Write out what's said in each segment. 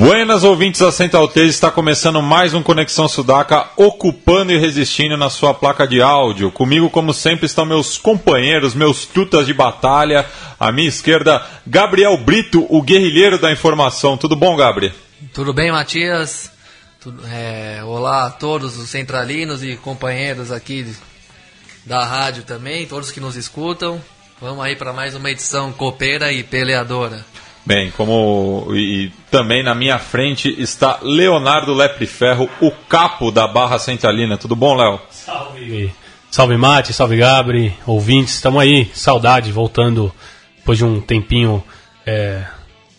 Buenas ouvintes da Central 3, está começando mais um Conexão Sudaca, ocupando e resistindo na sua placa de áudio. Comigo, como sempre, estão meus companheiros, meus tutas de batalha. À minha esquerda, Gabriel Brito, o guerrilheiro da informação. Tudo bom, Gabriel? Tudo bem, Matias? Tudo, é, olá a todos os centralinos e companheiros aqui da rádio também, todos que nos escutam. Vamos aí para mais uma edição copeira e peleadora. Bem, como e também na minha frente está Leonardo Lepre Ferro, o capo da Barra Centralina. Tudo bom, Léo? Salve, salve Mate, salve Gabri, ouvintes, estamos aí, saudade, voltando depois de um tempinho é,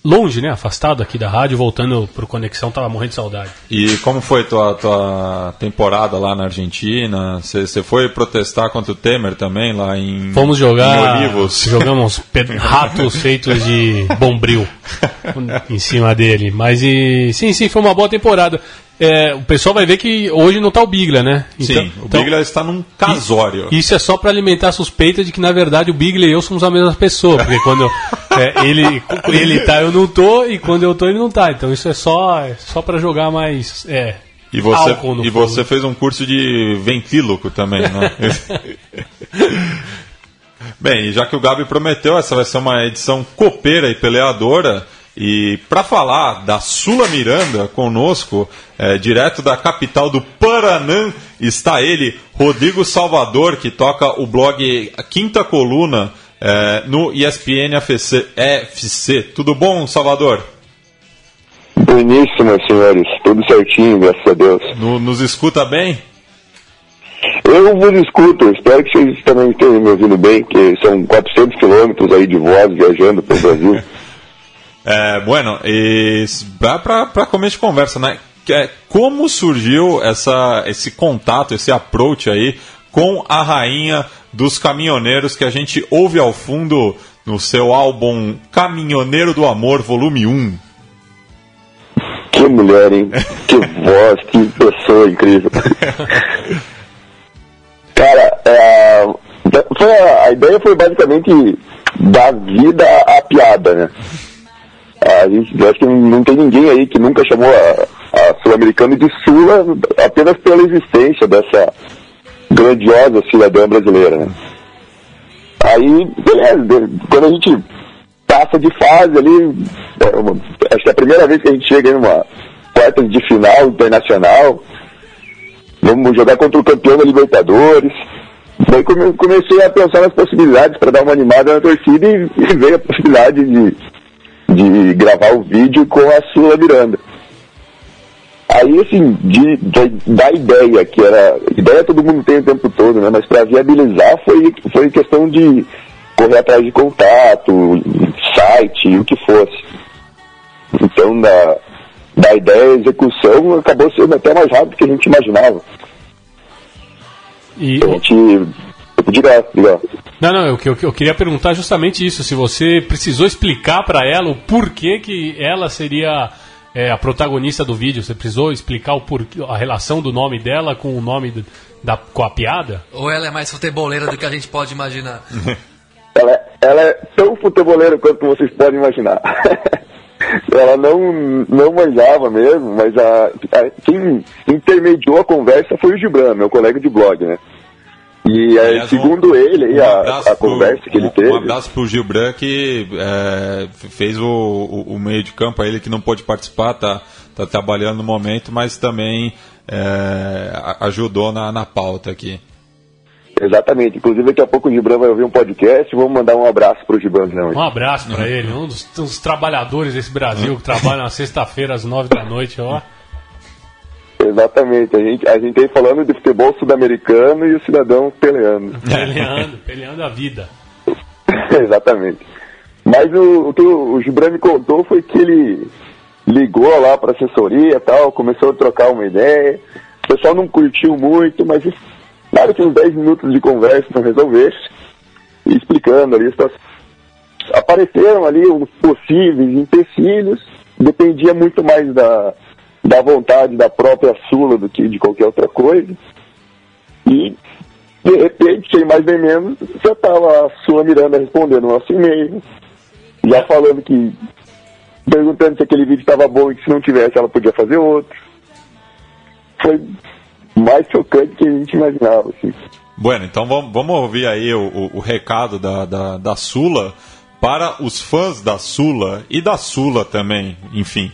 longe, né, afastado aqui da rádio, voltando pro Conexão, tava morrendo de saudade. E como foi tua, tua temporada lá na Argentina? Você foi protestar contra o Temer também lá em Fomos jogar, em Olivos? jogamos ratos feitos de bombril em cima dele, mas e, sim, sim, foi uma boa temporada. É, o pessoal vai ver que hoje não tá o Bigla, né? Sim, o Bigla está num casório. Isso é só para alimentar a suspeita de que, na verdade, o Bigler e eu somos a mesma pessoa. Porque quando é, ele, ele tá, eu não tô, e quando eu tô, ele não tá. Então isso é só, é só para jogar mais. É, E você, e você fez um curso de ventríloco também, né? Bem, já que o Gabi prometeu, essa vai ser uma edição copeira e peleadora. E para falar da Sula Miranda conosco, é, direto da capital do Paranã, está ele, Rodrigo Salvador, que toca o blog Quinta Coluna é, no ESPN FC, FC. Tudo bom, Salvador? Bueníssimo, senhores. Tudo certinho, graças a Deus. No- nos escuta bem? Eu vos escuto, espero que vocês também tenham me ouvindo bem, que são 400 quilômetros aí de voz viajando pelo Brasil. É, bueno, e para começo de conversa, né? que é, Como surgiu essa, esse contato, esse approach aí com a rainha dos caminhoneiros que a gente ouve ao fundo no seu álbum Caminhoneiro do Amor, volume 1? Que mulher, hein? Que voz, que pessoa incrível. Cara, é, foi a ideia foi basicamente dar vida à piada, né? A gente, acho que não tem ninguém aí que nunca chamou a, a Sul-Americana de Sula apenas pela existência dessa grandiosa cidadã brasileira, né? Aí, beleza, quando a gente passa de fase ali, é, acho que é a primeira vez que a gente chega em uma quartas de final internacional, vamos jogar contra o campeão da Libertadores. Daí come- comecei a pensar nas possibilidades para dar uma animada na torcida e veio a possibilidade de, de gravar o vídeo com a Sula Miranda. Aí, assim, de, de- da ideia, que era. Ideia todo mundo tem o tempo todo, né? Mas para viabilizar foi, foi questão de correr atrás de contato, site, o que fosse. Então, da, da ideia à execução, acabou sendo até mais rápido do que a gente imaginava. E, A gente. Diga, diga. não, não, eu, eu, eu queria perguntar justamente isso. Se você precisou explicar para ela o porquê que ela seria é, a protagonista do vídeo, você precisou explicar o porquê, a relação do nome dela com o nome do- da, com a piada? Ou ela é mais futeboleira do que a gente pode imaginar? Ela, ela é tão futeboleira quanto vocês podem imaginar. ela não, não manjava mesmo, mas a, a- quem intermediou a conversa foi o Gibran, meu colega de blog, né? E é, Aliás, um- segundo ele, aí, um a, a pro- conversa que ele um- teve. Um abraço pro Gilbran que é, fez o, o, o meio de campo, ele que não pôde participar, tá, tá trabalhando no momento, mas também é, a- ajudou na, na pauta aqui. Exatamente. Inclusive, daqui a pouco o Gibran vai ouvir um podcast. Vamos mandar um abraço pro Gibran, não. Um abraço para ele, um dos, dos trabalhadores desse Brasil que trabalha na sexta-feira às nove da noite, ó. Exatamente. A gente, a gente aí falando de futebol sul-americano e o cidadão peleando. Peleando, peleando a vida. Exatamente. Mas o, o que o, Gibran me contou foi que ele ligou lá para assessoria e tal, começou a trocar uma ideia. O pessoal não curtiu muito, mas nada que uns 10 minutos de conversa não resolvesse, e explicando ali a situação. Apareceram ali os possíveis empecilhos, dependia muito mais da, da vontade da própria Sula do que de qualquer outra coisa. E, de repente, sem mais nem menos, já estava a Sula Miranda respondendo o nosso e-mail, já falando que. perguntando se aquele vídeo estava bom e que se não tivesse ela podia fazer outro. Foi mais chocante que a gente imaginava. Assim. Bueno, então vamos, vamos ouvir aí o, o, o recado da, da, da Sula para os fãs da Sula e da Sula também, enfim.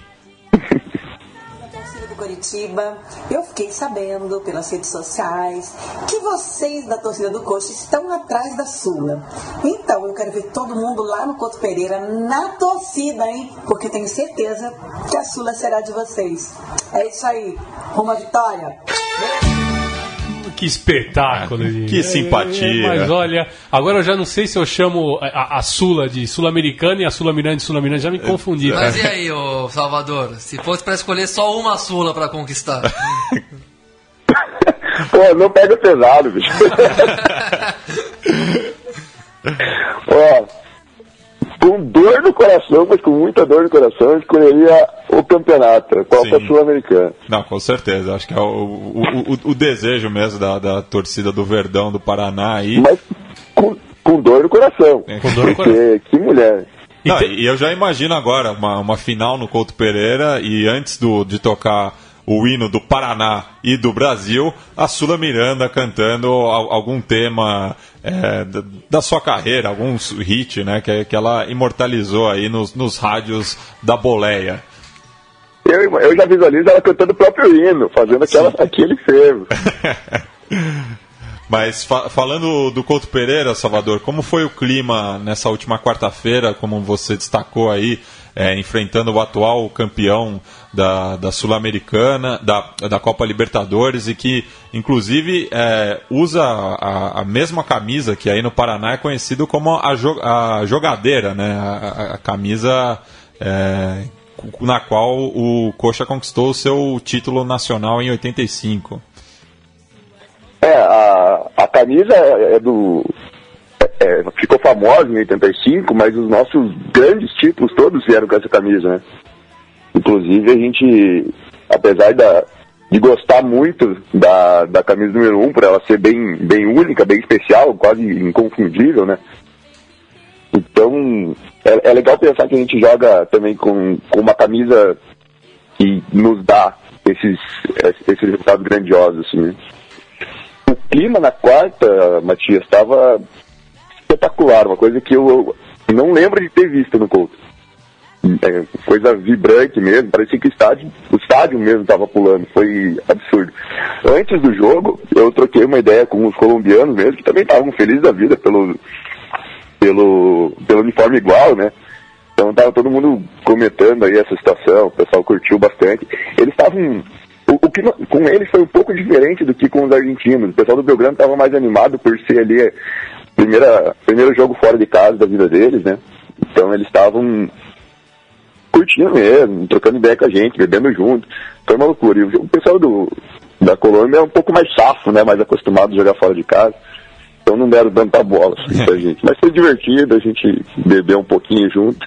Curitiba, eu fiquei sabendo pelas redes sociais que vocês da torcida do Coxa estão atrás da Sula. Então eu quero ver todo mundo lá no Couto Pereira na torcida, hein? Porque tenho certeza que a Sula será de vocês. É isso aí. Rumo à vitória. Que espetáculo! É, que simpatia! É, mas olha, agora eu já não sei se eu chamo a, a Sula de Sul-Americana e a Sula Miranda de Sul-Americana, já me confundi. Mas e aí, ô Salvador? Se fosse para escolher só uma Sula para conquistar? Pô, não pega pesado, bicho. Ó, com dor no coração, mas com muita dor no coração, escolheria o campeonato, a Sul-Americana. Não, com certeza. Acho que é o, o, o, o desejo mesmo da, da, torcida do Verdão do Paraná aí. Mas com, com dor no coração. É. Com dor no coração. Que mulher. Não, e eu já imagino agora uma, uma final no Couto Pereira e antes do, de tocar o hino do Paraná e do Brasil, a Sula Miranda cantando algum tema é, da sua carreira, algum hit né, que, que ela imortalizou aí nos, nos rádios da boleia. Eu, eu já visualizo ela cantando o próprio hino, fazendo aquela, aquele fervo. Mas fa falando do Couto Pereira, Salvador, como foi o clima nessa última quarta-feira, como você destacou aí, é, enfrentando o atual campeão da, da Sul-Americana, da, da Copa Libertadores, e que inclusive é, usa a, a, mesma camisa que aí no Paraná é conhecido como a, jo a jogadeira, né? a, a camisa é, na qual o Coxa conquistou o seu título nacional em 85. É, a, a camisa é, é do. É, ficou famosa em 85, mas os nossos grandes títulos todos vieram com essa camisa, né? Inclusive a gente, apesar da, de gostar muito da, da camisa número 1, um, por ela ser bem, bem única, bem especial, quase inconfundível, né? Então, é, é legal pensar que a gente joga também com, com uma camisa que nos dá esses, esses resultados grandiosos, assim, né? O clima na quarta, Matias, estava espetacular, uma coisa que eu, não lembro de ter visto no Couto. É, coisa vibrante mesmo, parecia que o estádio, o estádio mesmo estava pulando, foi absurdo. Antes do jogo, eu troquei uma ideia com os colombianos mesmo, que também estavam felizes da vida pelo, pelo, pelo uniforme igual, né? Então tava todo mundo comentando aí essa situação, o pessoal curtiu bastante. Eles estavam o, o, que com eles foi um pouco diferente do que com os argentinos. O pessoal do Belgrano estava mais animado por ser ali primeira primeiro jogo fora de casa da vida deles, né? Então eles estavam curtindo mesmo, trocando ideia com a gente, bebendo junto. Foi uma loucura. E o pessoal do, da Colômbia é um pouco mais safo, né? Mais acostumado a jogar fora de casa. Então não deram tanta bola assim, pra gente. Mas foi divertido, a gente bebeu um pouquinho junto.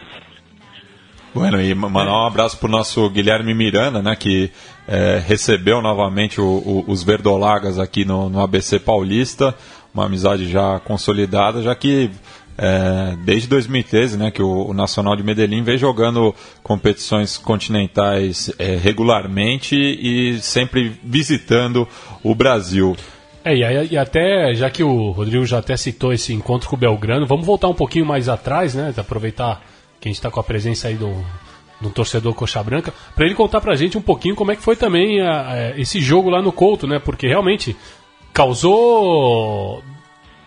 Bueno, e mandar um abraço pro nosso Guilherme Miranda, né, que é, recebeu novamente o, o, os Verdolagas aqui no, no, ABC Paulista, uma amizade já consolidada, já que é, desde 2013, né, que o, o, Nacional de Medellín vem jogando competições continentais é, regularmente e sempre visitando o Brasil. É, e, e, até, já que o Rodrigo já até citou esse encontro com o Belgrano, vamos voltar um pouquinho mais atrás, né, aproveitar que a gente está com a presença aí do, do torcedor Coxa Branca, para ele contar para a gente um pouquinho como é que foi também a, a, esse jogo lá no Couto, né? Porque realmente causou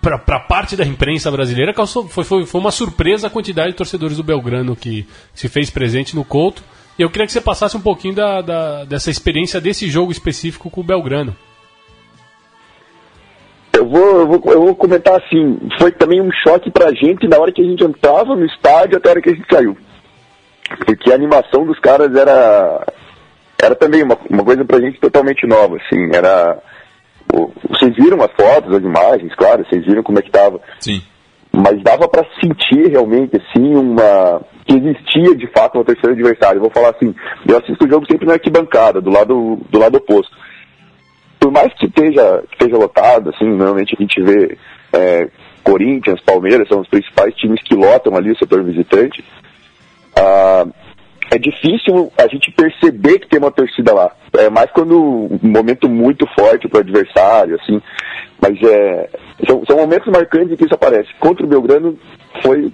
para parte da imprensa brasileira causou, foi, foi, foi uma surpresa a quantidade de torcedores do Belgrano que se fez presente no Couto. E eu queria que você passasse um pouquinho da, da, dessa experiência desse jogo específico com o Belgrano. Eu vou, eu vou, eu vou comentar assim, foi também um choque pra gente na hora que a gente entrava no estádio até a hora que a gente saiu. porque a animação dos caras era era também uma, uma coisa pra gente totalmente nova, assim, era vocês viram as fotos, as imagens, claro, vocês viram como é que tava, Sim. mas dava pra sentir realmente assim uma que existia de fato uma terceira adversário. Eu vou falar assim, eu assisto o jogo sempre na arquibancada, do lado do lado oposto. Por mais que esteja, que esteja lotado, assim, normalmente a gente vê é, Corinthians, Palmeiras, são os principais times que lotam ali o setor visitante. Ah, é difícil a gente perceber que tem uma torcida lá. É mais quando um momento muito forte para o adversário, assim. Mas é, são, são momentos marcantes em que isso aparece. Contra o Belgrano foi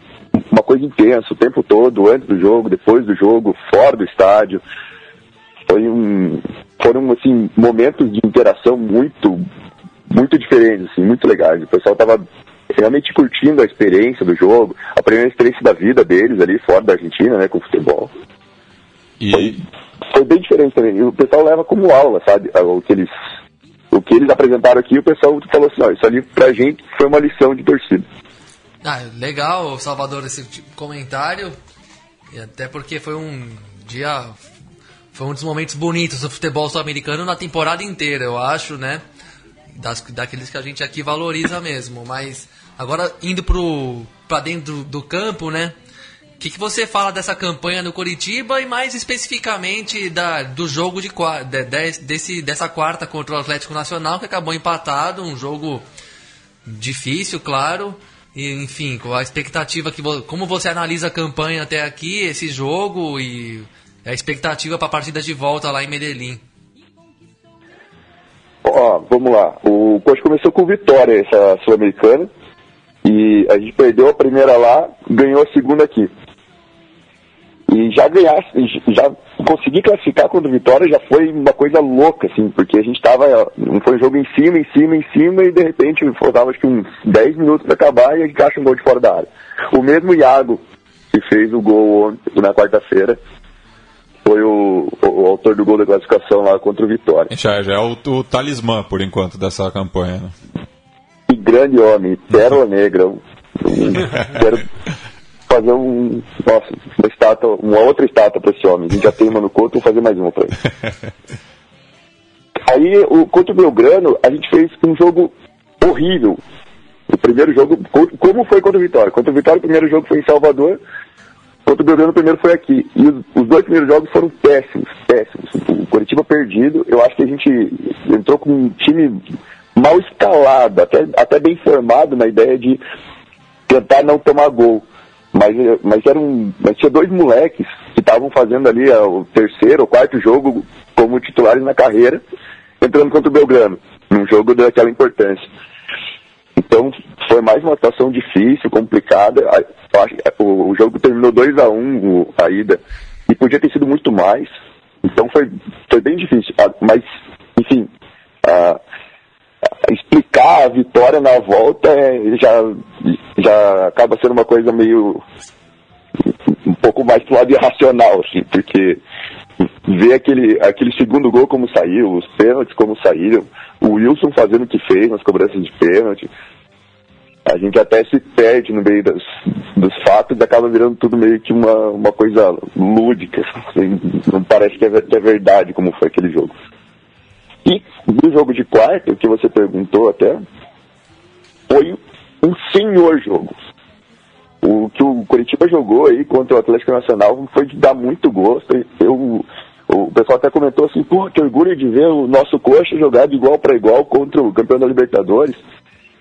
uma coisa intensa o tempo todo, antes do jogo, depois do jogo, fora do estádio. Foi um, foram assim momentos de interação muito, muito diferentes, assim, muito legais. O pessoal estava realmente curtindo a experiência do jogo, a primeira experiência da vida deles ali fora da Argentina, né, com futebol. E, Foi bem diferente também. E o pessoal leva como aula, sabe? O que eles, o que eles apresentaram aqui, o pessoal falou assim, ó, isso ali pra gente foi uma lição de torcida. Ah, legal, Salvador, esse tipo comentário. E até porque foi um dia. Foi um dos momentos bonitos do futebol sul-americano na temporada inteira, eu acho, né? Das, daqueles que a gente aqui valoriza mesmo. Mas agora indo pro, pra dentro do campo, né? O que, que você fala dessa campanha no Curitiba e mais especificamente da, do jogo de, de, de- desse, dessa quarta contra o Atlético Nacional, que acabou empatado, um jogo difícil, claro. E, enfim, com a expectativa que como você analisa a campanha até aqui, esse jogo e a expectativa para a partida de volta lá em Medellín. Ó, vamos lá. O coach começou com vitória essa sul-americana. E a gente perdeu a primeira lá, ganhou a segunda aqui. E já ganhar, já conseguir classificar contra o Vitória já foi uma coisa louca, assim, porque a gente tava, foi um jogo em cima, em cima, em cima, e de repente faltava acho que uns 10 minutos para acabar e a gente acha um gol de fora da área. O mesmo Iago que fez o gol na quarta-feira, foi o, o, o autor do gol da classificação lá contra o Vitória. já, já é o, o talismã, por enquanto, dessa campanha. Né? Que grande homem, pérola negra. Um- fazer um, nossa, uma estátua, uma outra estátua para esse homem. A gente já tem uma no Couto, vou fazer mais uma para ele. Aí, o, contra o Belgrano, a gente fez um jogo horrível. O primeiro jogo, co- como foi contra o Vitória? Contra o Vitória, o primeiro jogo foi em Salvador. Contra o Belgrano, o primeiro foi aqui. E os, os dois primeiros jogos foram péssimos, péssimos. O Curitiba perdido. Eu acho que a gente entrou com um time mal escalado, até, até bem formado na ideia de tentar não tomar gol. Mas, mas, era um, mas tinha dois moleques que estavam fazendo ali o terceiro ou quarto jogo como titulares na carreira, entrando contra o Belgrano, num jogo daquela importância. Então foi mais uma situação difícil, complicada. Eh, O, jogo terminou 2 a 1 um, a ida e podia ter sido muito mais. Então foi, foi bem difícil. Ah, Mas, enfim, ah, explicar a vitória na volta é, já, já acaba sendo uma coisa meio um pouco mais pro lado irracional, assim, porque ver aquele, aquele segundo gol como saiu, os pênaltis como saíram, o Wilson fazendo o que fez nas cobranças de pênalti, a gente até se perde no meio das, dos fatos e acaba virando tudo meio que uma, uma coisa lúdica, assim, não parece que é, que é verdade como foi aquele jogo. No jogo de quarta, o que você perguntou até, foi um senhor jogo. O que o Curitiba jogou aí contra o Atlético Nacional foi de dar muito gosto. Eu, o pessoal até comentou assim, pô, que orgulho de ver o nosso coxa jogar de igual para igual contra o campeão da Libertadores.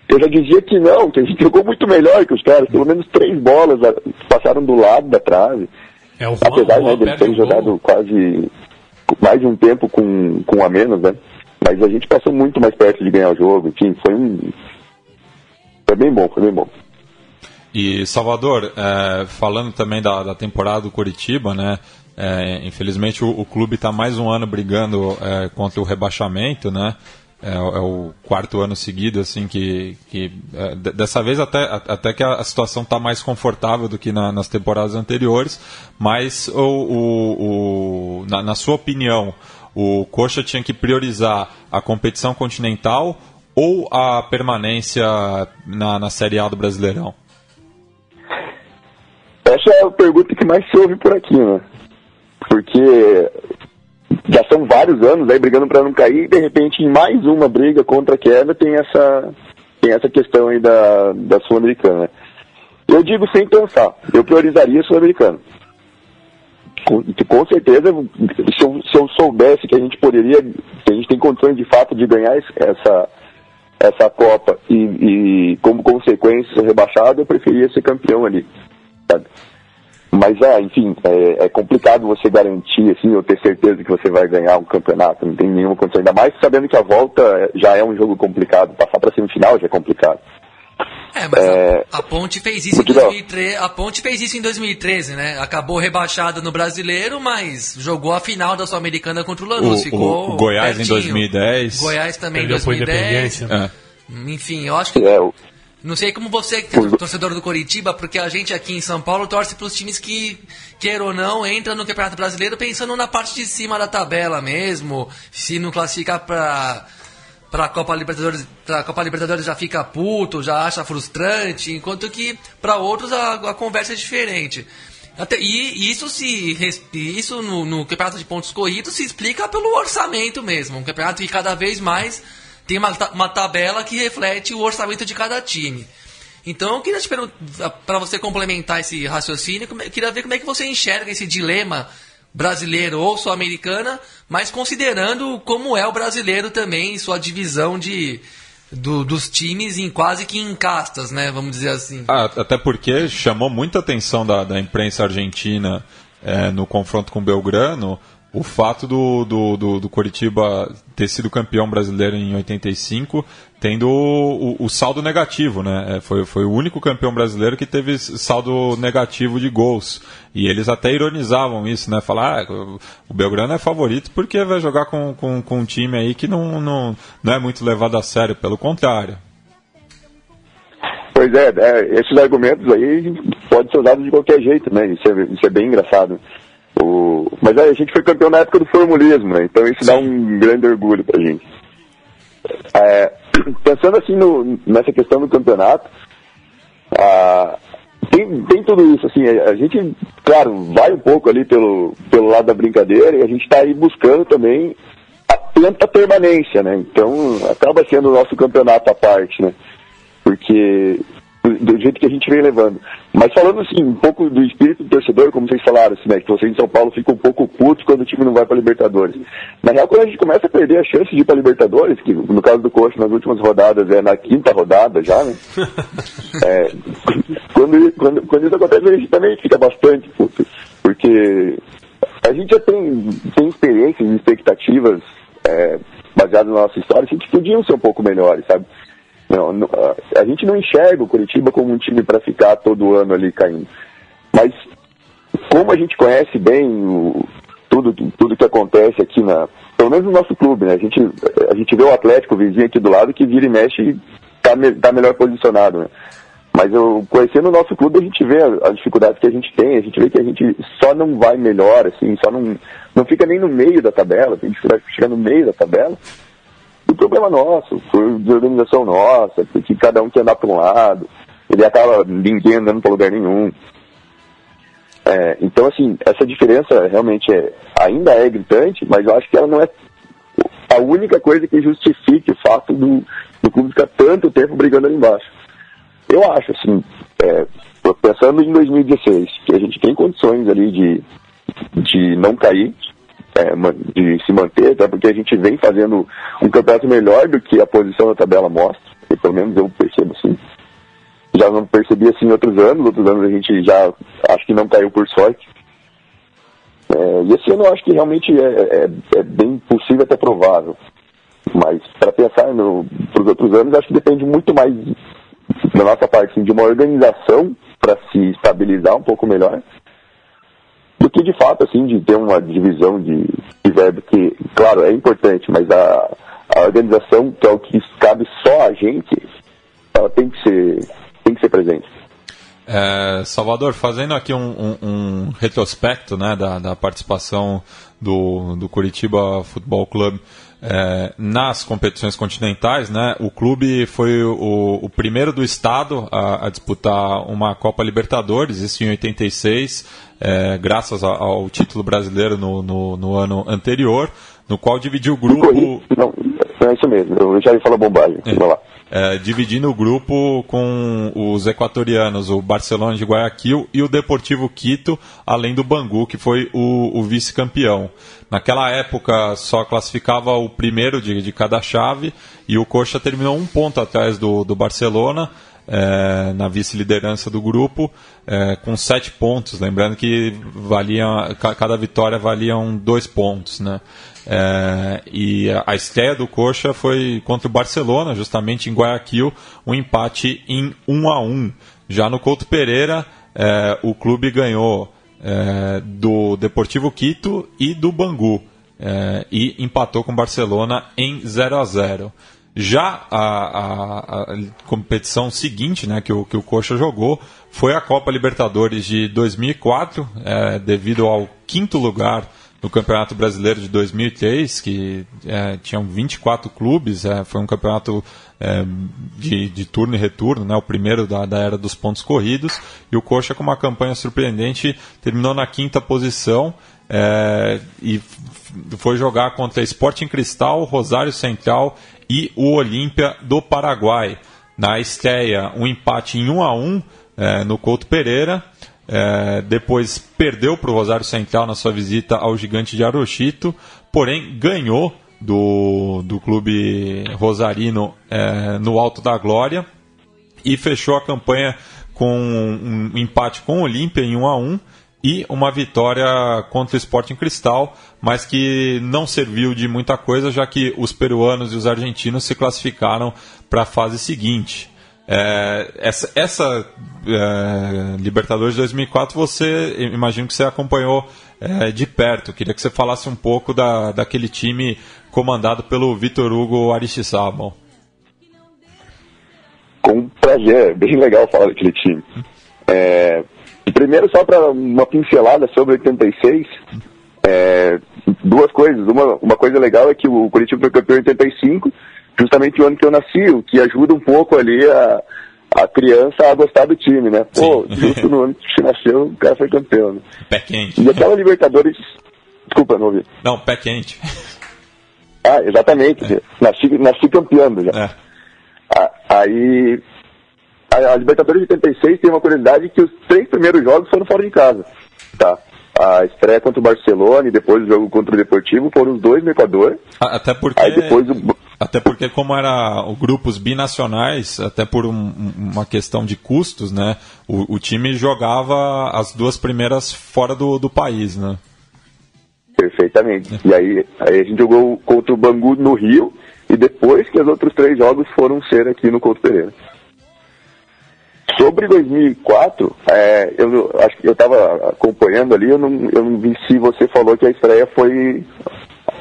Eu já dizia que não, que a gente jogou muito melhor que os caras. Pelo menos três bolas ah, passaram do lado da trave. É o Juan, Apesar né, de eles terem jogado quase mais de um tempo com, com a menos, né? Mas a gente passou muito mais perto de ganhar o jogo. Enfim, foi um. Foi bem bom, foi bem bom. E Salvador, é, falando também da, da temporada do Curitiba, né? é, infelizmente o, o clube está mais um ano brigando é, contra o rebaixamento, né? É, o- é o quarto ano seguido, assim, que, que é, de- dessa vez até, até que a situação está mais confortável do que na- nas temporadas anteriores, mas o, o- o- na, na sua opinião, o Coxa tinha que priorizar a competição continental ou a permanência na, na Série A do Brasileirão? Essa é a pergunta que mais se ouve por aqui, né? Porque já são vários anos aí brigando para não cair e de repente em mais uma briga contra a queda tem essa, tem essa questão aí da, da Sul-Americana. Eu digo sem pensar, eu priorizaria a Sul-Americana. Com, com, certeza, se eu, se eu, soubesse que a gente poderia, que a gente tem condições de fato de ganhar essa, essa Copa e, e como consequência ser rebaixado, eu preferia ser campeão ali. Sabe? Mas é, enfim, é, é, complicado você garantir, assim, ou ter certeza que você vai ganhar um campeonato, não tem nenhuma condição, ainda mais sabendo que a volta já é um jogo complicado, passar para semifinal já é complicado. É, mas é... A, a, Ponte fez isso em 2013. A Ponte fez isso em 2013, né? Acabou rebaixada no Brasileiro, mas jogou a final da Sul-Americana contra o Lanús. O, ficou o Goiás pertinho. em 2010. Goiás também em 2010. É. Enfim, eu acho que. É, não sei como você, que é torcedor do Coritiba, porque a gente aqui em São Paulo torce para os times que, queira ou não, entram no Campeonato Brasileiro pensando na parte de cima da tabela mesmo. Se não classificar para para a Copa Libertadores, pra Copa Libertadores já fica puto, já acha frustrante, enquanto que para outros a, a, conversa é diferente. Até, e isso se isso no, no, campeonato de pontos corridos se explica pelo orçamento mesmo, um campeonato que cada vez mais tem uma, uma tabela que reflete o orçamento de cada time. Então eu queria te perguntar, para você complementar esse raciocínio, eu queria ver como é que você enxerga esse dilema brasileiro ou sul-americana, mas considerando como é o brasileiro também, sua divisão de, do, dos times em quase que em castas, né? Vamos dizer assim. Ah, até porque chamou muita atenção da, da imprensa argentina é, no confronto com o Belgrano o fato do, do, do, do Coritiba ter sido campeão brasileiro em 85, tendo o, o, o saldo negativo, né? É, foi, foi o único campeão brasileiro que teve saldo negativo de gols. E eles até ironizavam isso, né? Falar, ah, o Belgrano é favorito porque vai jogar com, com, com um time aí que não, não, não é muito levado a sério, pelo contrário. Pois é, é esses argumentos aí podem ser usados de qualquer jeito, né? Isso é, isso é bem engraçado. O... Mas a gente foi campeão na época do formulismo, né? Então isso Sim. dá um grande orgulho pra gente. É, pensando assim no, nessa questão do campeonato, tem, tem tudo isso, assim, a, a, gente, claro, vai um pouco ali pelo, pelo lado da brincadeira e a gente está aí buscando também a tanta permanência, né? Então acaba sendo o nosso campeonato à parte, né? Porque do, jeito que a gente vem levando. Mas falando assim, um pouco do espírito do torcedor, como vocês falaram, assim, né, que vocês em São Paulo ficam um pouco putos quando o time não vai para Libertadores. Na real, quando a gente começa a perder a chance de ir para Libertadores, que no caso do Coxa nas últimas rodadas é na quinta rodada já, né? é, quando, quando, quando isso acontece, a gente também fica bastante puto, porque a gente já tem, tem experiências e expectativas é, baseadas na nossa história, a gente podiam ser um pouco melhores, sabe? Não, não, a gente não enxerga o Curitiba como um time para ficar todo ano ali caindo. Mas como a gente conhece bem o, tudo, tudo que acontece aqui na. Pelo menos no nosso clube, né? A gente, a gente vê o Atlético o vizinho aqui do lado que vira e mexe e tá, me, tá melhor posicionado, né? Mas eu, conhecendo o nosso clube, a gente vê as dificuldades que a gente tem, a gente vê que a gente só não vai melhor, assim, só não, não fica nem no meio da tabela, tem dificuldade de chegar no meio da tabela o problema nosso, foi desorganização nossa, porque cada um quer andar para um lado, ele acaba ninguém andando para lugar nenhum. É, então, assim, essa diferença realmente é, ainda é gritante, mas eu acho que ela não é a única coisa que justifique o fato do, do clube ficar tanto tempo brigando ali embaixo. Eu acho, assim, é, pensando em 2016, que a gente tem condições ali de, de não cair, é, de se manter, até porque a gente vem fazendo um campeonato melhor do que a posição da tabela mostra, e pelo menos eu percebo assim. Já não percebi assim em outros anos, outros anos a gente já acho que não caiu por sorte. É, e esse ano eu acho que realmente é, é, é bem possível, até provável. Mas para pensar para os outros anos, acho que depende muito mais da nossa parte, assim, de uma organização para se estabilizar um pouco melhor de fato, assim, de ter uma divisão de, de verbo que, claro, é importante, mas a, a organização, que é o que cabe só a gente, ela tem que ser, tem que ser presente. É, Salvador, fazendo aqui um, um, um retrospecto né, da, da, participação do, do Curitiba Futebol Clube é, nas competições continentais, né, o clube foi o, o primeiro do estado a, a, disputar uma Copa Libertadores, isso em 86, é, graças ao, ao título brasileiro no, no, no, ano anterior, no qual dividiu o grupo. Não, é isso mesmo, eu já ia falar bobagem. É. Lá é, dividindo o grupo com os equatorianos, o Barcelona de Guayaquil e o Deportivo Quito, além do Bangu, que foi o, o vice-campeão. Naquela época só classificava o primeiro de, de cada chave e o Coxa terminou um ponto atrás do, do Barcelona. É, na vice-liderança do grupo, é, com sete pontos. Lembrando que valia, cada vitória valia um, dois pontos. Né? É, e a estreia do Coxa foi contra o Barcelona, justamente em Guayaquil, um empate em 1 a 1 Já no Couto Pereira, é, o clube ganhou é, do Deportivo Quito e do Bangu, é, e empatou com o Barcelona em 0 a 0 já a, a, a, competição seguinte né, que, o, que o Coxa jogou foi a Copa Libertadores de 2004, é, devido ao quinto lugar no Campeonato Brasileiro de 2003, que é, tinham 24 clubes, é, foi um campeonato é, de, de, turno e retorno, né, o primeiro da, da, era dos pontos corridos, e o Coxa, com uma campanha surpreendente, terminou na quinta posição é, e foi jogar contra Sporting Cristal, Rosário Central e o Olímpia do Paraguai. Na estreia, um empate em 1 a 1 é, no Couto Pereira. É, depois perdeu para o Rosário Central na sua visita ao gigante de Arochito, porém ganhou do, do clube rosarino é, no Alto da Glória e fechou a campanha com um empate com o Olímpia em 1 a 1 e uma vitória contra o Sporting Cristal, mas que não serviu de muita coisa, já que os peruanos e os argentinos se classificaram para a fase seguinte. É, essa, essa é, Libertadores de 2004 você imagino que você acompanhou é, de perto. Queria que você falasse um pouco da, daquele time comandado pelo Vitor Hugo Aristizábal. Com prazer, bem legal falar daquele time. É, primeiro, só para uma pincelada sobre 86, é, duas coisas. Uma, uma coisa legal é que o Curitiba foi campeão em 85 justamente o ano que eu nasci, o que ajuda um pouco ali a, a criança a gostar do time, né? Pô, Sim. justo no ano que você nasceu, o cara foi campeão. Né? Pé quente. E aquela Libertadores. Desculpa, não ouvi. Não, pé quente. Ah, exatamente. É. Nasci, nasci campeão já. É. Ah, aí. A, a Libertadores de 86 tem uma curiosidade que os três primeiros jogos foram fora de casa. Tá? A estreia contra o Barcelona e depois o jogo contra o Deportivo foram os dois no Equador. Até porque, Aí depois o... até porque como era grupos binacionais, até por um, uma questão de custos, né, o, o, time jogava as duas primeiras fora do, do país, né? Perfeitamente. É. E aí, aí a gente jogou contra o Bangu no Rio e depois que os outros três jogos foram ser aqui no Couto Pereira. Sobre 2004, é, eu acho que eu estava acompanhando ali, eu não, eu não vi se você falou que a estreia foi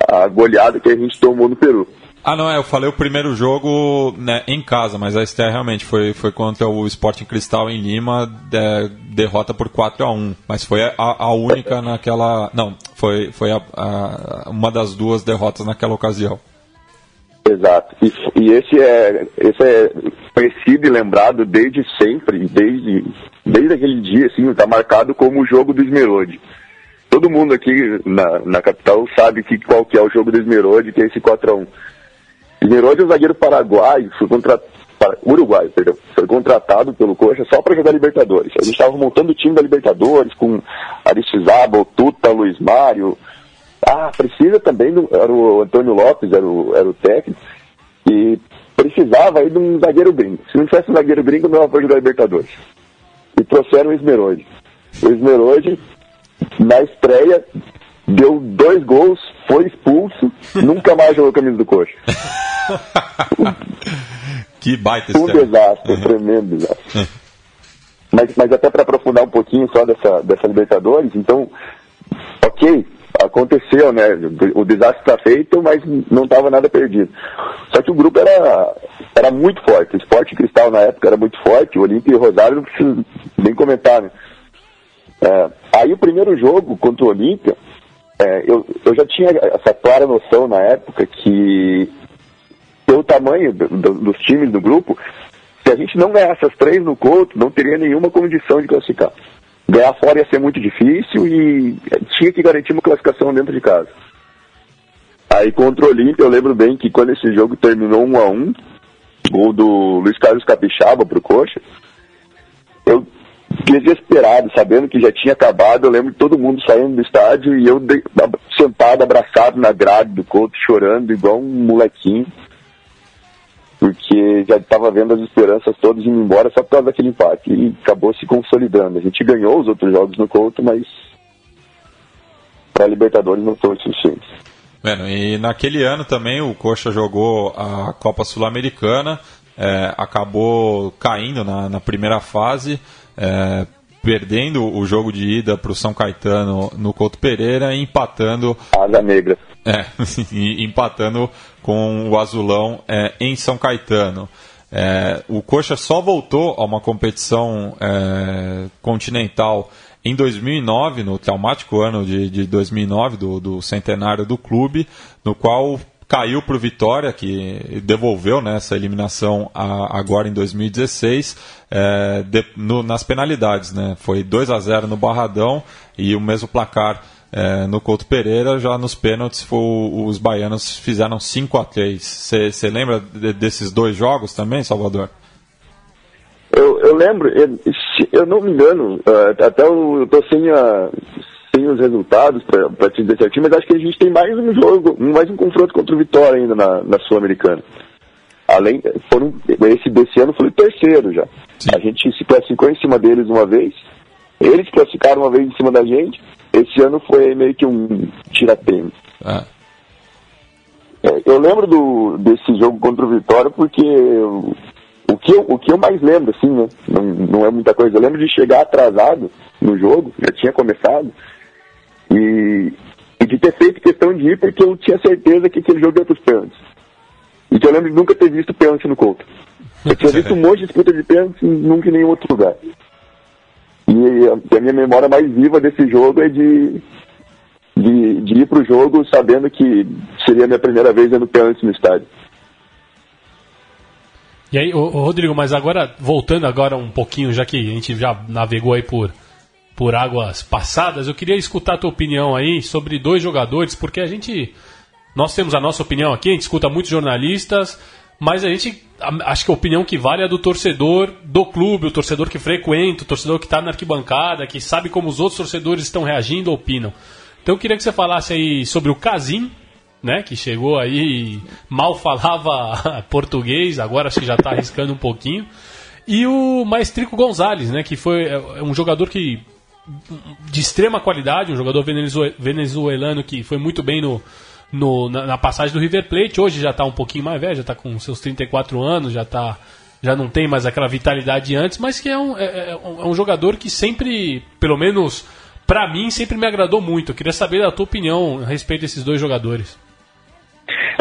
a goleada que a gente tomou no Peru. Ah, não, é, eu falei o primeiro jogo né, em casa, mas a estreia realmente foi, foi contra o Sporting Cristal em Lima, de, derrota por 4 a 1 Mas foi a, a única naquela. Não, foi, foi a, a, uma das duas derrotas naquela ocasião. Exato. E, e, esse é esse é conhecido e lembrado desde sempre, desde, desde aquele dia, assim, está marcado como o jogo do Esmerode. Todo mundo aqui na, na capital sabe que, qual que é o jogo do Esmerode, que é esse 4x1. Esmerode é um zagueiro paraguaio, foi contra, uruguaio, perdão, foi contratado pelo Coxa só para jogar Libertadores. A gente estava montando o time da Libertadores com Aristizábal, Tuta, Luiz Mário, ah, precisa também, do, era o Antônio Lopes, era o, era o técnico, e precisava aí de um zagueiro gringo. Se não tivesse um zagueiro gringo, não ia jogar Libertadores. E trouxeram o Esmerode. O Esmerode, na estreia, deu dois gols, foi expulso, nunca mais jogou a camisa do coxa. que baita Um desastre, uhum. tremendo desastre. Uhum. mas, mas até para aprofundar um pouquinho só dessa, dessa Libertadores, então, ok, aconteceu, né? O desastre está feito, mas não estava nada perdido. Só que o grupo era, era muito forte. O Esporte Cristal na época era muito forte. O Olímpia e o Rosário não preciso nem comentar, né? É, aí o primeiro jogo contra o Olímpia, é, eu, eu já tinha essa clara noção na época que pelo tamanho do, do, dos times do grupo, se a gente não ganhasse as três no Couto, não teria nenhuma condição de classificar. Ganhar fora ia ser muito difícil e tinha que garantir uma classificação dentro de casa. Aí contra o Olímpia, eu lembro bem que quando esse jogo terminou 1 a 1 gol do Luiz Carlos Capixaba pro Coxa, eu desesperado, sabendo que já tinha acabado, eu lembro todo mundo saindo do estádio e eu sentado, abraçado na grade do Couto, chorando igual um molequinho porque já estava vendo as esperanças todas indo embora só por causa daquele empate e acabou se consolidando. A gente ganhou os outros jogos no Couto, mas para a Libertadores não foi o suficiente. Bueno, e naquele ano também o Coxa jogou a Copa Sul-Americana, é, acabou caindo na, na primeira fase, é, perdendo o jogo de ida para o São Caetano no Couto Pereira e empatando. Asa Negra. É, empatando com o Azulão é, em São Caetano. É, o Coxa só voltou a uma competição é, continental em 2009, no traumático ano de, de 2009, do, do, centenário do clube, no qual caiu para o Vitória, que devolveu né, essa eliminação a, agora em 2016, é, de, no, nas penalidades. Né? Foi 2 a 0 no Barradão e o mesmo placar é, no Couto Pereira, já nos pênaltis, os baianos fizeram 5 a 3 Você lembra de, desses dois jogos também, Salvador? Eu, eu lembro, eu, eu, não me engano, é, até eu estou sem, a, sem os resultados para te dizer certinho, mas acho que a gente tem mais um jogo, mais um confronto contra o Vitória ainda na, na Sul-Americana. Além, foram, esse desse ano foi o terceiro já. Sim. A gente se classificou em cima deles uma vez, eles classificaram uma vez em cima da gente, esse ano foi meio que um tira-tênis. Ah. É, eu lembro do, desse jogo contra o Vitória porque o que, eu, o que eu mais lembro, assim, né? Não, não é muita coisa. Eu lembro de chegar atrasado no jogo, já tinha começado, e, e de ter feito questão de ir porque eu tinha certeza que aquele jogo ia para os pênaltis. E que eu lembro de nunca ter visto pênalti no Couto. Eu tinha visto um monte de disputa de pênalti nunca em nenhum outro lugar. E a minha memória mais viva desse jogo é de, de, de ir para o jogo sabendo que seria a minha primeira vez indo pênalti no estádio. E aí, ô Rodrigo, mas agora, voltando agora um pouquinho, já que a gente já navegou aí por, por águas passadas, eu queria escutar a tua opinião aí sobre dois jogadores, porque a gente. Nós temos a nossa opinião aqui, a gente escuta muitos jornalistas, mas a gente acho que a opinião que vale é a do torcedor do clube, o torcedor que frequenta, o torcedor que está na arquibancada, que sabe como os outros torcedores estão reagindo, opinam. Então eu queria que você falasse aí sobre o Casim, né, que chegou aí mal falava português, agora acho que já está arriscando um pouquinho, e o Maestrico Gonzalez, né, que foi é, um jogador que de extrema qualidade, um jogador venezuelano que foi muito bem no no, na, na, passagem do River Plate. Hoje já está um pouquinho mais velho, já está com seus 34 anos, já tá, já não tem mais aquela vitalidade de antes, mas que é um, é, é, é um jogador que sempre, pelo menos para mim, sempre me agradou muito. Eu queria saber a tua opinião a respeito desses dois jogadores.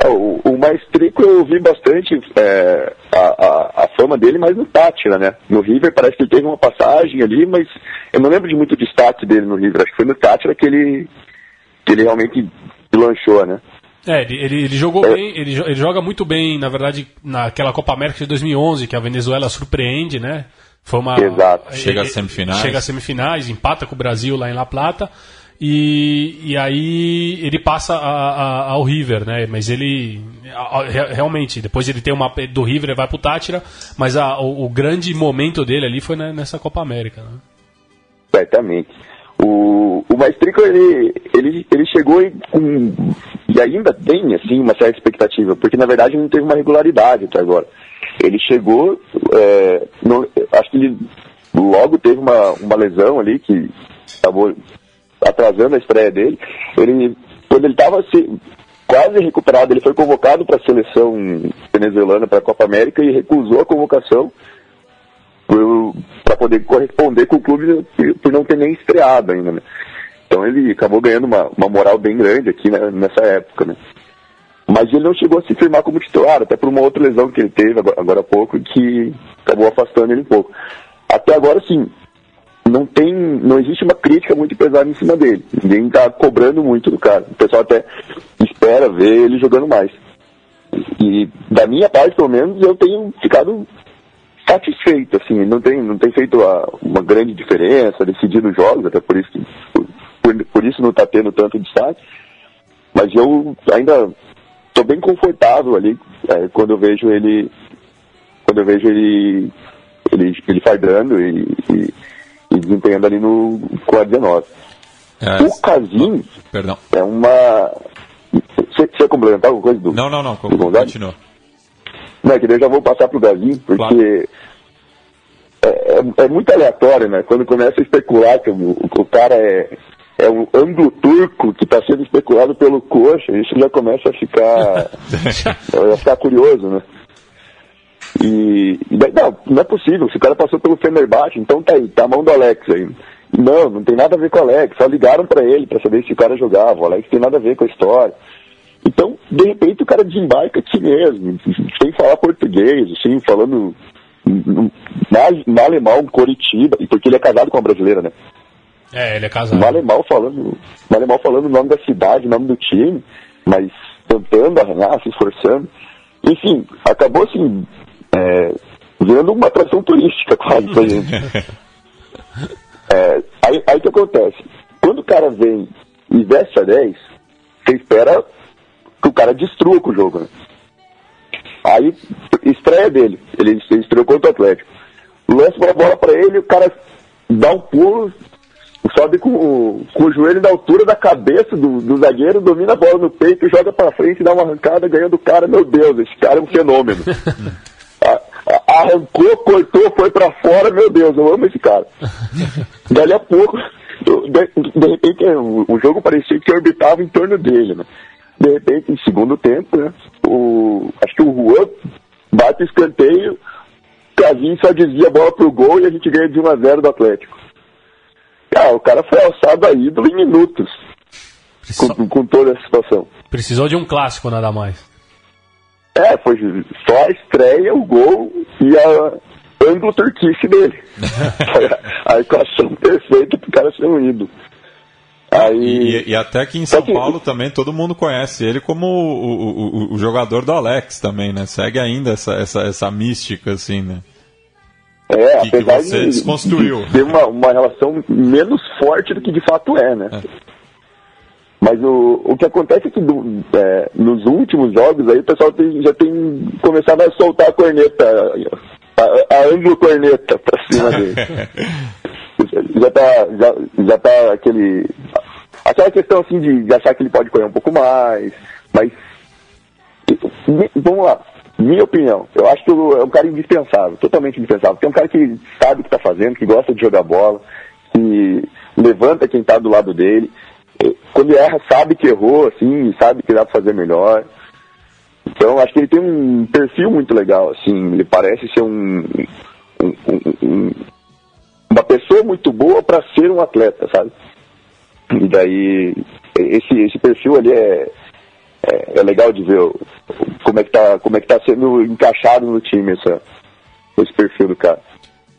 É, o, o Maestrico eu vi bastante é, a, a, a, fama dele, mas no Tátira, né? No River parece que ele teve uma passagem ali, mas eu não lembro de muito destaque dele no River. Acho que foi no Tátira que ele, que ele realmente lanchou, né? É, ele, ele, ele jogou é. bem, ele, ele, joga muito bem, na verdade, naquela Copa América de 2011, que a Venezuela surpreende, né? Foi uma. Exato. Chega às semifinais. Chega às semifinais, empata com o Brasil lá em La Plata. E, e aí ele passa a, a, ao River, né? Mas ele a, realmente, depois ele tem uma. Do River ele vai pro Tátira, mas o, o, grande momento dele ali foi nessa Copa América. Né? Certamente. O, o Maestrico, ele, ele, ele chegou e, com, e ainda tem, assim, uma certa expectativa, porque na verdade não teve uma regularidade até agora. Ele chegou, é, no, acho que ele logo teve uma, uma lesão ali que acabou atrasando a estreia dele. Ele, quando ele estava quase recuperado, ele foi convocado para a seleção venezuelana para a Copa América e recusou a convocação para poder corresponder com o clube por não ter nem estreado ainda, né? Então ele acabou ganhando uma, uma moral bem grande aqui né, nessa época, né? Mas ele não chegou a se firmar como titular, até por uma outra lesão que ele teve agora, agora há pouco, que acabou afastando ele um pouco. Até agora, sim, não tem, não existe uma crítica muito pesada em cima dele. Ninguém tá cobrando muito do cara. O pessoal até espera ver ele jogando mais. E da minha parte, pelo menos, eu tenho ficado satisfeito, assim, não tem, não tem feito a, uma grande diferença, decidido jogos, até por isso que, por, por isso não está tendo tanto destaque. Mas eu ainda estou bem confortável ali é, quando eu vejo ele quando eu vejo ele ele, ele fardando e, e, e desempenhando ali no com a 19. É, o Casim Perdão. é uma. Você quer complementar alguma coisa do. Não, não, não. do? Continua. Não, é que daí eu já vou passar pro Gavinho, porque é, é- é muito aleatório, né? Quando começa a especular que o, o cara é, é um ângulo turco que está sendo especulado pelo coxa, isso já começa a ficar. a ficar curioso, né? E, daí, não, não é possível, se o cara passou pelo Fenerbahçe, então tá aí, tá a mão do Alex aí. Não, não tem nada a ver com o Alex, só ligaram pra ele pra saber se o cara jogava, o Alex tem nada a ver com a história. Então, de repente, o cara desembarca aqui mesmo, sem falar português, assim, falando na- no alemão, Coritiba, e porque ele é casado com uma brasileira, né? É, ele é casado. No alemão falando, no alemão falando o nome da cidade, o nome do time, mas tentando arranhar, se esforçando. Enfim, acabou assim, é, virando uma atração turística quase pra gente. É, aí, aí que acontece? Quando o cara vem e veste a 10, você espera que o cara destrua com o jogo, né? Aí, estreia dele, ele, estreou contra o Atlético. Lança uma bola pra ele, o cara dá um pulo, sobe com, o- com o joelho na altura da cabeça do, do zagueiro, domina a bola no peito, joga pra frente, dá uma arrancada, ganhando o cara. Meu Deus, esse cara é um fenômeno. Arrancou, cortou, foi pra fora, meu Deus, eu amo esse cara. Dali a pouco, de, de repente, o, o jogo parecia que orbitava em torno dele, né? De repente, em segundo tempo, né? O, acho que o Juan bate o escanteio, Casinho só desvia a bola pro gol e a gente ganha de 1 a 0 do Atlético. Cara, o cara foi alçado a ídolo em minutos com, com toda essa situação. Precisou de um clássico, nada mais. É, foi só a estreia, o gol e a ângulo turquice dele. A equação perfeita pro cara ser um ídolo. Aí, E, e até que em São que- Paulo também todo mundo conhece ele como o, o- o- o jogador do Alex também, né? Segue ainda essa, essa, essa mística, assim, né? é, que- que apesar você de, desconstruiu. de ter uma, uma relação menos forte do que de fato é, né? Mas o, o que acontece é que do- é, nos últimos jogos aí o pessoal tem- já tem começado a soltar a corneta, a, a ângulo corneta pra cima dele. já tá, já, já tá aquele. Aquela questão assim de, achar que ele pode correr um pouco mais, mas. mi- Vamos lá, minha opinião, eu acho que é um cara indispensável, totalmente indispensável, porque é um cara que sabe o que está fazendo, que gosta de jogar bola, que levanta quem está do lado dele. Quando erra, sabe que errou, assim, sabe que dá para fazer melhor. Então, acho que ele tem um perfil muito legal, assim, ele parece ser um, um- um- um- uma pessoa muito boa para ser um atleta, sabe? E daí, esse, esse perfil ali é, é, é legal de ver como é que tá, como é que tá sendo encaixado no time essa, esse perfil do cara.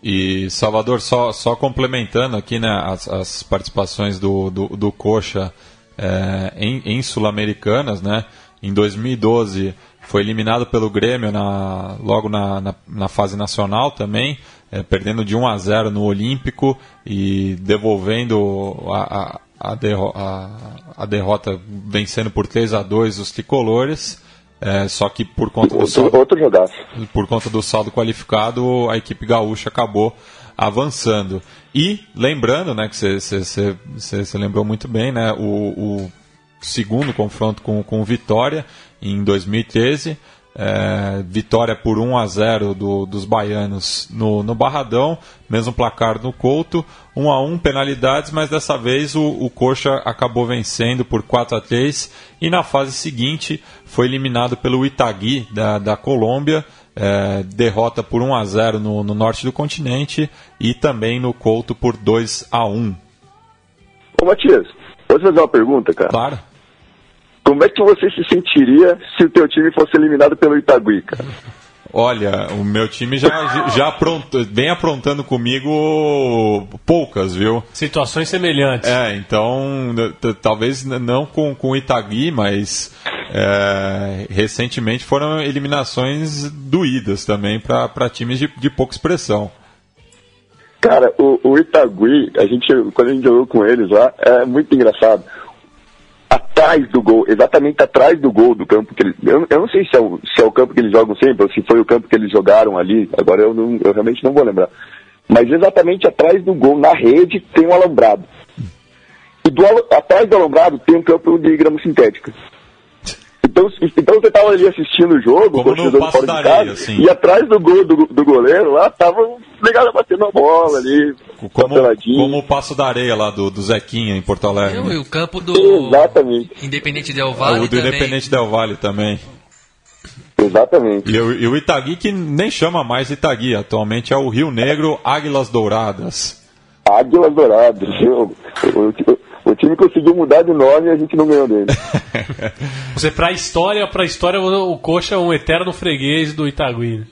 E Salvador, só, só complementando aqui né, as, as participações do, do, do Coxa é, em, em Sul-Americanas, né? Em 2012 foi eliminado pelo Grêmio na, logo na, na, na fase nacional também, é, perdendo de 1 a 0 no Olímpico e devolvendo a, a, a, derro a, a derrota vencendo por 3 a 2 os tricolores. É, só que por conta do Outro, saldo, outro jogaço. por conta do saldo qualificado, a equipe gaúcha acabou avançando. E lembrando, né, que você lembrou muito bem, né, o, o segundo confronto com, com o Vitória em 2013. É, vitória por 1 a 0 do- dos baianos no, no Barradão, mesmo placar no Couto, 1 a 1 penalidades, mas dessa vez o, o Coxa acabou vencendo por 4 a 3 e na fase seguinte foi eliminado pelo Itagui da, da Colômbia, é, derrota por 1 a 0 no, no norte do continente e também no Couto por 2 a 1 Ô Matias, posso fazer uma pergunta, cara? Claro. Como é que você se sentiria se o teu time fosse eliminado pelo Itagui, cara? Olha, o meu time já, já aprontou, vem aprontando comigo poucas, viu? Situações semelhantes. É, então, talvez não com, com o Itagui, mas é, recentemente foram eliminações doídas também para times de, de pouca expressão. Cara, o, o Itagui, a gente, quando a gente jogou com eles lá, é muito engraçado. Atrás do gol, exatamente atrás do gol do campo que eles. Eu, eu não sei se é, o, se é o campo que eles jogam sempre, ou se foi o campo que eles jogaram ali, agora eu, não, eu realmente não vou lembrar. Mas exatamente atrás do gol, na rede, tem um alambrado. E do, atrás do alambrado tem um campo de grama sintética. Então, então você estava ali assistindo o jogo, Como no jogando Passo fora da de Areia, casa, assim. e atrás do gol do, do goleiro lá, tava ligado batendo a bola ali, Como, como o Passo da Areia lá do, do Zequinha em Porto Alegre. Eu, e o campo do Exatamente, Independente Del Valle o do também. Independente Del Vale também. exatamente. E, o- e o Itagui que nem chama mais Itagui, atualmente é o Rio Negro Águilas Douradas. Águilas Douradas. viu? O, o- o time conseguiu mudar de nome e a gente não ganhou dele. Você, pra história, pra história, o Coxa é um eterno freguês do Itagui. né?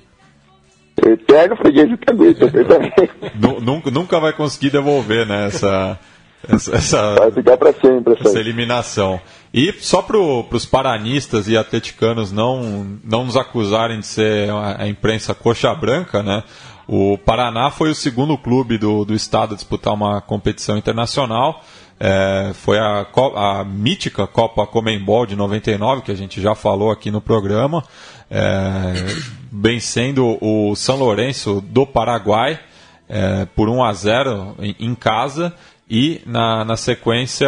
Eterno freguês do perfeitamente. Nu- nunca, nunca vai conseguir devolver né, essa, essa, essa- Vai ficar pra sempre essa essa eliminação. E só para os paranistas e atleticanos não, não nos acusarem de ser a, a imprensa coxa branca, né? O Paraná foi o segundo clube do, do estado a disputar uma competição internacional. É, foi a, a mítica Copa Comembol de 99, que a gente já falou aqui no programa, é, vencendo o São Lourenço do Paraguai é, por 1 a 0 em, em casa e na, na sequência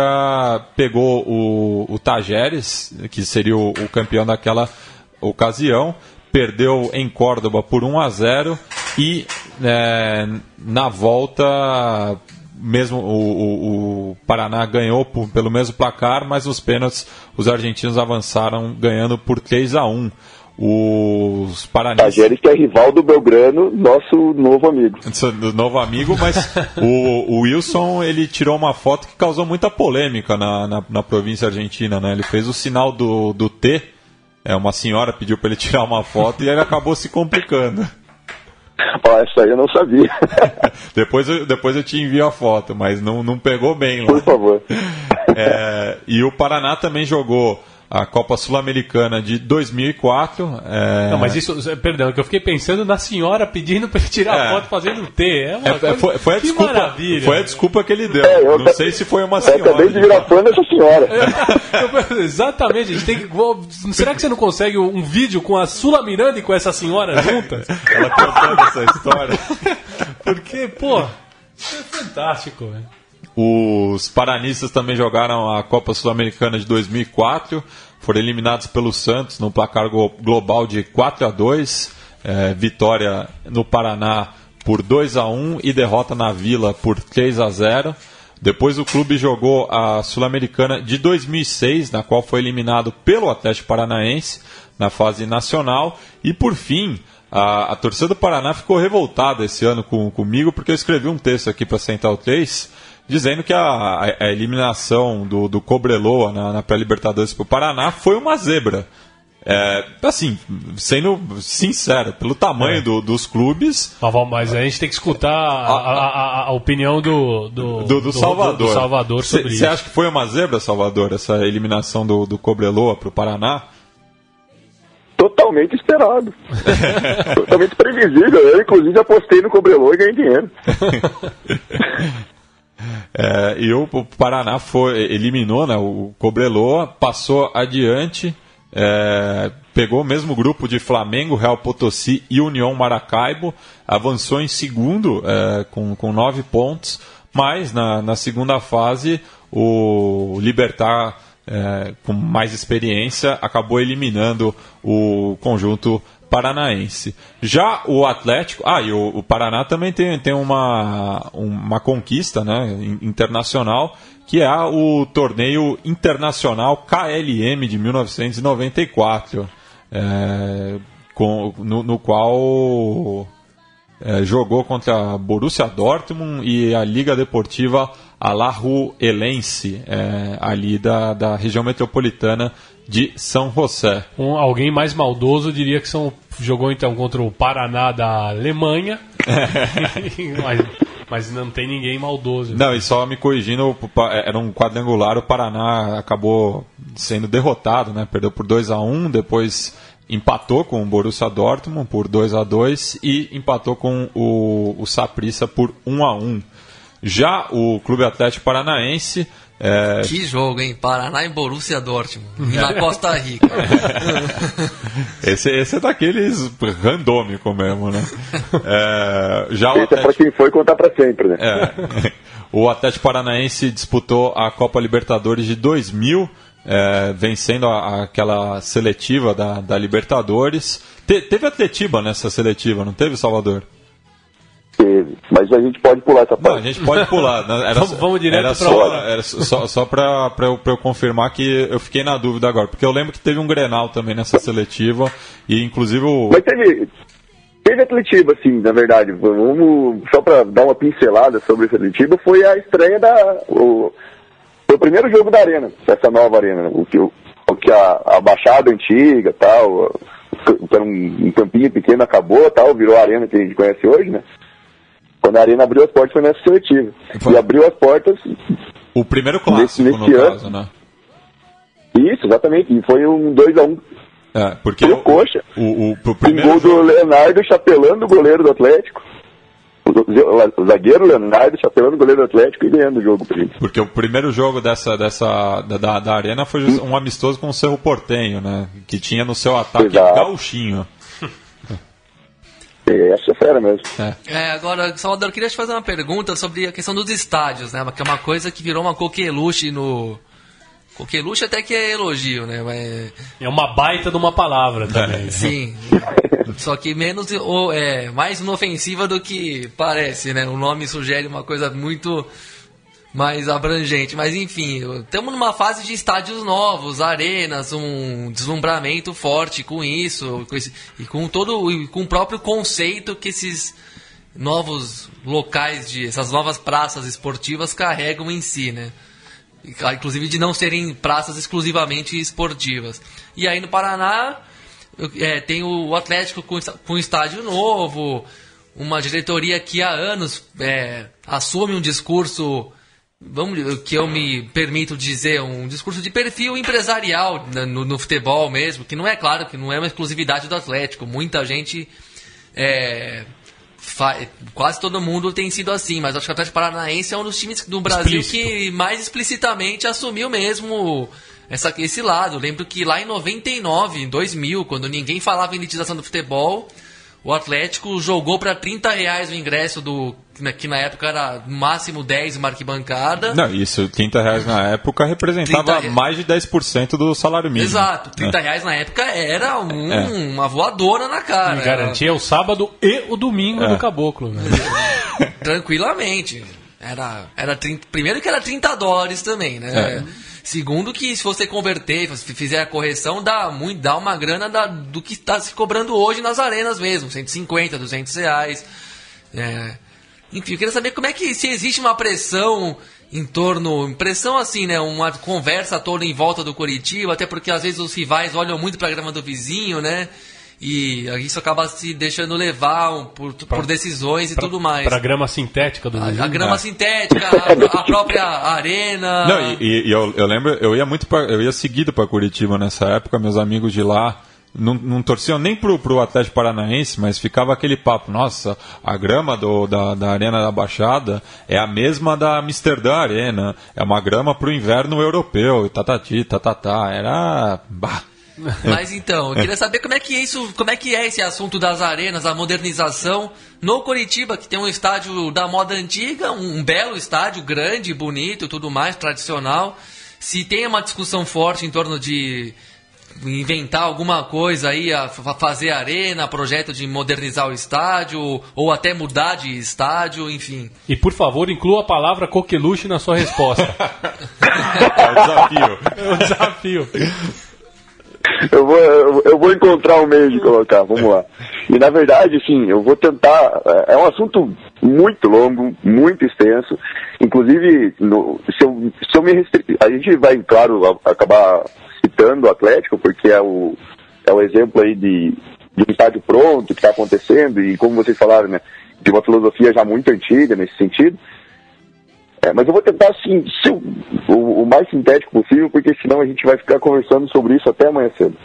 pegou o, o Tajeres, que seria o, o campeão daquela ocasião, perdeu em Córdoba por 1 a 0 e é, na volta mesmo o, o- o Paraná ganhou por- pelo mesmo placar, mas nos pênaltis os argentinos avançaram ganhando por 3 a 1. Os paranistas Tajeres que é rival do Belgrano, nosso novo amigo. novo amigo, mas o, o Wilson ele tirou uma foto que causou muita polêmica na, na, na província argentina, né? Ele fez o sinal do, do T, é, uma senhora pediu para ele tirar uma foto e ele acabou se complicando. Ó, essa aí eu não sabia. depois, eu, depois eu te envio a foto, mas não, não pegou bem lá. Por favor. É, e o Paraná também jogou a Copa Sul-Americana de 2004. é, Não, mas isso, perdão, que eu fiquei pensando na senhora pedindo pra ele tirar É. a foto fazendo T. É uma é, coisa- foi, foi a que desculpa, maravilha. foi a desculpa que ele deu. É, eu não sei se foi uma Eu senhora. acabei de virar fã dessa senhora. Eu- Exatamente, a gente tem que. Será que você não consegue um vídeo com a Sula Miranda e com essa senhora juntas? Ela contando essa história. Porque, pô, isso é fantástico, velho. Os paranistas também jogaram a Copa Sul-Americana de 2004, foram eliminados pelo Santos no placar glo- global de 4 a 2, é, vitória no Paraná por 2 a 1 e derrota na Vila por 3 a 0. Depois o clube jogou a Sul-Americana de 2006, na qual foi eliminado pelo Atlético Paranaense na fase nacional. E por fim, a, a torcida do Paraná ficou revoltada esse ano com, comigo, porque eu escrevi um texto aqui para Central 3 dizendo que a, a- a eliminação do, do Cobreloa na, na pré-Libertadores para o Paraná foi uma zebra. É, assim, sendo sincero, pelo tamanho do- dos clubes, Mas, a gente tem que escutar a, a- a- a opinião do, do, do, do Salvador. do Salvador sobre Você isso. acha que foi uma zebra, Salvador, essa eliminação do, do Cobreloa para o Paraná? Totalmente esperado. Totalmente previsível. Eu, inclusive, apostei no Cobrelô e ganhei dinheiro. É, e o, Paraná foi, eliminou né, o Cobreloa, passou adiante, é, pegou o mesmo grupo de Flamengo, Real Potosí e União Maracaibo, avançou em segundo é, com, com nove pontos, mas na, na segunda fase o Libertar, é, com mais experiência, acabou eliminando o conjunto paranaense. Já o Atlético, ah, e o, o Paraná também tem, tem uma, uma conquista né, in- internacional, que é o torneio internacional KLM de 1994, é, com, no, no qual é, jogou contra a Borussia Dortmund e a Liga Deportiva Alajuelense, é, ali da, da região metropolitana de São José. Um, alguém mais maldoso diria que são, jogou então contra o Paraná da Alemanha. mas, mas não tem ninguém maldoso. Não, e só me corrigindo, era um quadrangular, o Paraná acabou sendo derrotado, né? Perdeu por 2 a 1 depois empatou com o Borussia Dortmund por 2 a 2 e empatou com o, o Saprissa por 1 a 1 Já o Clube Atlético Paranaense é... Que jogo, hein? Paraná e Borussia Dortmund, na Costa Rica. esse, esse é daqueles randômico mesmo, né? É, já esse o Atlético... é para quem foi contar para sempre, né? É. O Atlético Paranaense disputou a Copa Libertadores de 2000, é, vencendo a, aquela seletiva da, da Libertadores. Te, teve Atletiba nessa seletiva, não teve, Salvador? Teve. Mas a gente pode pular essa parte. Não, a gente pode pular. Né? Era, vamos, vamos direto era só, era só, só para eu, eu confirmar que eu fiquei na dúvida agora. Porque eu lembro que teve um Grenal também nessa seletiva. E inclusive o. Mas teve. Teve Atletiba, sim, na verdade. Vamos, só para dar uma pincelada sobre a Atletiba, foi a estreia da. O, foi o primeiro jogo da Arena, essa nova Arena. O que, o, que a, a Baixada Antiga tal, era um, um campinho pequeno, acabou tal, virou a Arena que a gente conhece hoje, né? Quando a Arena abriu as portas foi nessa seletiva. Foi. E abriu as portas. O primeiro clássico, nesse, nesse no ano. caso, né? Isso, exatamente. E foi um 2x1. Um. É, porque o, coxa. O, o, o primeiro gol do Leonardo chapelando o goleiro do Atlético. O zagueiro Leonardo chapelando o goleiro do Atlético e ganhando o jogo. Porque o primeiro jogo dessa, dessa da, da Arena foi um amistoso com o Cerro Portenho, né? Que tinha no seu ataque Exato. gauchinho. Essa é fera mesmo. É. é, agora, Salvador, eu queria te fazer uma pergunta sobre a questão dos estádios, né? Que é uma coisa que virou uma coqueluche no. Coqueluche até que é elogio, né? Mas... É uma baita de uma palavra também. Né? Sim. Só que menos ou, é, mais inofensiva do que parece, né? O nome sugere uma coisa muito mais abrangente. Mas enfim, estamos numa fase de estádios novos, arenas, um deslumbramento forte com isso, com esse, e com todo com o próprio conceito que esses novos locais de essas novas praças esportivas carregam em si, né? Inclusive de não serem praças exclusivamente esportivas. E aí no Paraná é, tem o Atlético com, com estádio novo, uma diretoria que há anos é, assume um discurso vamos que eu me permito dizer um discurso de perfil empresarial no, no, futebol mesmo que não é claro que não é uma exclusividade do Atlético muita gente é, quase todo mundo tem sido assim mas acho que o Atlético Paranaense é um dos times do Brasil Explícito. que mais explicitamente assumiu mesmo essa, esse lado lembro que lá em 99 em 2000 quando ninguém falava em elitização do futebol o Atlético jogou para 30 reais o ingresso do. Que na época era máximo 10 uma arquibancada. Não, isso, 30 reais na época representava mais de 10% do salário mínimo. Exato, 30 é. reais na época era um, é. uma voadora na cara. E garantia o sábado e o domingo é. do caboclo. Né? Tranquilamente. Era, era 30, primeiro que era 30 dólares também, né? É. Segundo que se você converter, se fizer a correção, dá muito, dá uma grana da, do que está se cobrando hoje nas arenas mesmo, 150, 200 reais. É, enfim, eu queria saber como é que se existe uma pressão em torno, pressão assim, né, uma conversa toda em volta do Curitiba, até porque às vezes os rivais olham muito para a grama do vizinho, né? E isso acaba se deixando levar por, pra, por decisões e pra, tudo mais. Para a grama sintética do A, a grama é. sintética, a, a, própria arena. Não, e, e eu, eu, lembro, eu ia muito pra, eu ia seguido para Curitiba nessa época, meus amigos de lá não, não torciam nem pro, pro Atlético Paranaense, mas ficava aquele papo, nossa, a grama do, da, da Arena da Baixada é a mesma da Amsterdã Arena, é uma grama pro inverno europeu, e tatati, tatatá, era... Bah, mas então, eu queria saber como é que é isso, como é que é esse assunto das arenas, a modernização no Curitiba, que tem um estádio da moda antiga, um, um belo estádio, grande, bonito, tudo mais, tradicional. Se tem uma discussão forte em torno de inventar alguma coisa aí, a fazer arena, projeto de modernizar o estádio, ou até mudar de estádio, enfim. E por favor, inclua a palavra coqueluche na sua resposta. é um desafio. É um desafio eu, vou, eu vou encontrar um meio de colocar, vamos lá. E na verdade, sim, eu vou tentar. É, é um assunto muito longo, muito extenso. Inclusive, no, se, eu, se eu me restringir, a gente vai, claro, acabar citando o Atlético, porque é o, é o exemplo aí de, de um estádio pronto que está acontecendo, e como vocês falaram, né, de uma filosofia já muito antiga nesse sentido. É, mas eu vou tentar, assim, o, o, mais sintético possível, porque senão a gente vai ficar conversando sobre isso até amanhã cedo.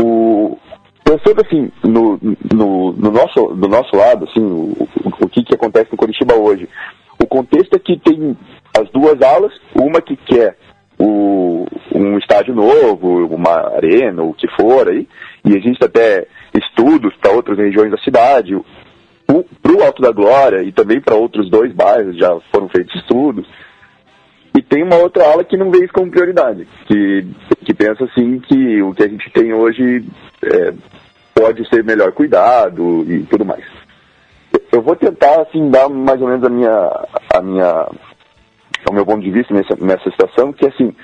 O, pensando assim no, no, no, nosso, do nosso lado, assim, o, o, que, que acontece no Curitiba hoje. O contexto é que tem as duas alas, uma que quer o, um estádio novo, uma arena, o que for aí, e existe até estudos para outras regiões da cidade, para o Alto da Glória e também para outros dois bairros já foram feitos estudos. E tem uma outra ala que não vê isso como prioridade, que, que pensa assim que o que a gente tem hoje é, pode ser melhor cuidado e tudo mais. Eu vou tentar assim dar mais ou menos a minha, a minha, o meu ponto de vista nessa, nessa situação, que assim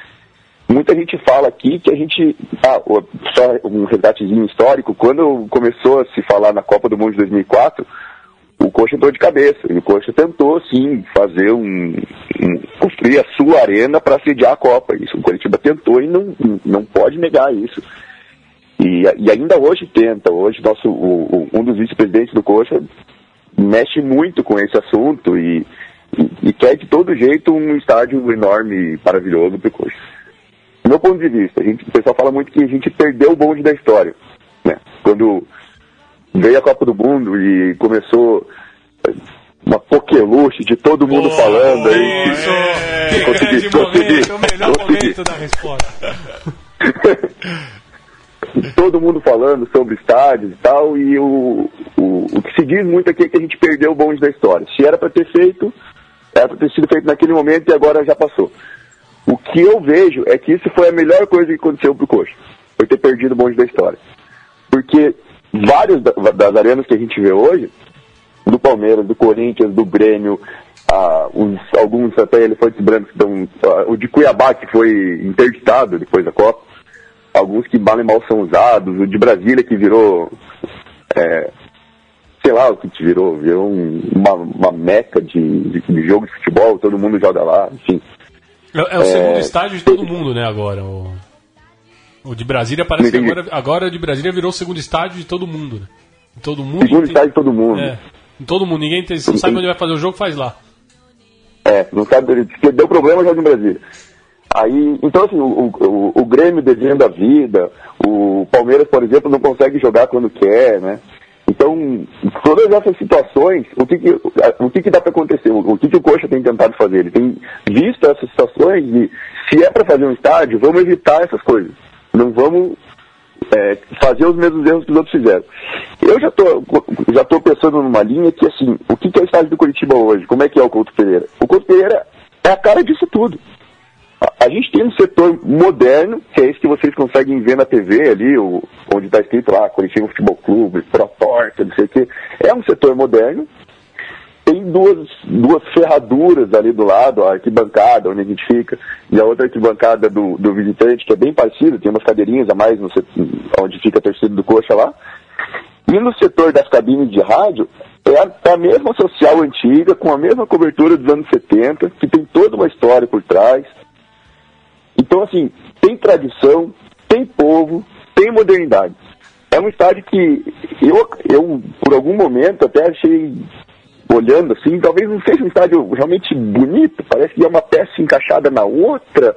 muita gente fala aqui que a gente, ah, só um resgatezinho histórico, quando começou a se falar na Copa do Mundo de 2004 o Coxa entrou de cabeça. E o Coxa tentou, sim, fazer um, um construir a sua arena para sediar a Copa. Isso o Curitiba tentou e não, não pode negar isso. E, e ainda hoje tenta. Hoje nosso, o, o, um dos vice-presidentes do Coxa mexe muito com esse assunto e, e, e, quer de todo jeito um estádio enorme, maravilhoso para o Coxa. Do meu ponto de vista, a gente, o pessoal fala muito que a gente perdeu o bonde da história. Né? Quando veio a Copa do Mundo e começou uma pokeluche de todo mundo oh, falando aí. Isso! Que, consegui, consegui, o melhor consegui. momento da resposta. todo mundo falando sobre estádios e tal, e o, o, o que se diz muito aqui é que a gente perdeu o bonde da história. Se era para ter feito, era para ter sido feito naquele momento e agora já passou. O que eu vejo é que isso foi a melhor coisa que aconteceu pro Coxa, foi ter perdido o bonde da história. Porque vários das arenas que a gente vê hoje, do Palmeiras, do Corinthians, do Grêmio, ah, os, alguns até elefantes brancos, então, ah, o de Cuiabá que foi interditado depois da Copa, alguns que mal e mal são usados, o de Brasília que virou, é, sei lá o que virou, virou um, uma, uma meca de, de, jogo de futebol, todo mundo joga lá, enfim. É, é o segundo é, estádio de todo mundo, né, agora, o... O de Brasília parece que agora, agora de Brasília virou o segundo estádio de todo mundo. Né? Todo mundo. Segundo tem... estádio de todo mundo. É, em todo mundo. Ninguém tem, não sabe onde vai fazer o jogo, faz lá. É, não sabe. Deu problema, joga em Brasília. Aí, então assim, o, o, o Grêmio devendo a vida, o Palmeiras, por exemplo, não consegue jogar quando quer, né? Então, todas essas situações, o que, que, o que, que dá para acontecer? O que, que o Coxa tem tentado fazer? Ele tem visto essas situações e, se é para fazer um estádio, vamos evitar essas coisas. Não vamos é, fazer os mesmos erros que os outros fizeram. Eu já estou já tô pensando numa linha que, assim, o que, que é o estádio do Curitiba hoje? Como é que é o Couto Pereira? O Couto Pereira é a cara disso tudo. A, a gente tem um setor moderno, que é esse que vocês conseguem ver na TV ali, o, onde está escrito lá, Curitiba Futebol Clube, Proporta, não sei o quê. É um setor moderno, tem duas, duas ferraduras ali do lado, a arquibancada, onde a gente fica, e a outra arquibancada do, do visitante, que é bem parecida, tem umas cadeirinhas a mais no onde fica a torcida do coxa lá. E no setor das cabines de rádio, é a, é mesma social antiga, com a mesma cobertura dos anos 70, que tem toda uma história por trás. Então, assim, tem tradição, tem povo, tem modernidade. É um estádio que eu, eu por algum momento, até achei olhando assim, talvez não seja um estádio realmente bonito, parece que é uma peça encaixada na outra,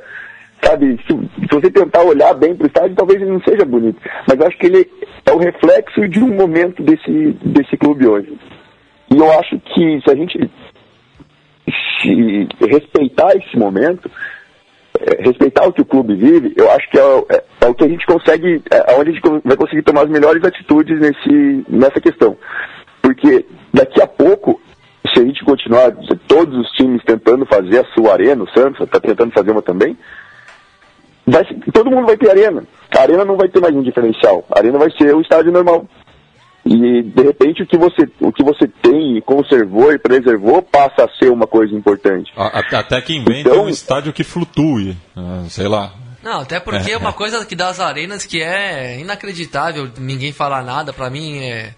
sabe? Se, se você tentar olhar bem para o estádio, talvez ele não seja bonito, mas eu acho que ele é o reflexo de um momento desse, desse clube hoje. E eu acho que se a gente se respeitar esse momento, é, respeitar o que o clube vive, eu acho que é, é, é o que a gente consegue, é onde a gente vai conseguir tomar as melhores atitudes nesse, nessa questão. Porque daqui a pouco, se a gente continuar, todos os times tentando fazer a sua arena, o Santos está tentando fazer uma também, vai, todo mundo vai ter arena. A arena não vai ter mais um diferencial. A arena vai ser o estádio normal. E de repente o que você, o que você tem e conservou e preservou passa a ser uma coisa importante. Até que inventa então, um estádio que flutue, ah, sei lá. Não, até porque é, é uma coisa que das arenas que é inacreditável, ninguém falar nada, para mim é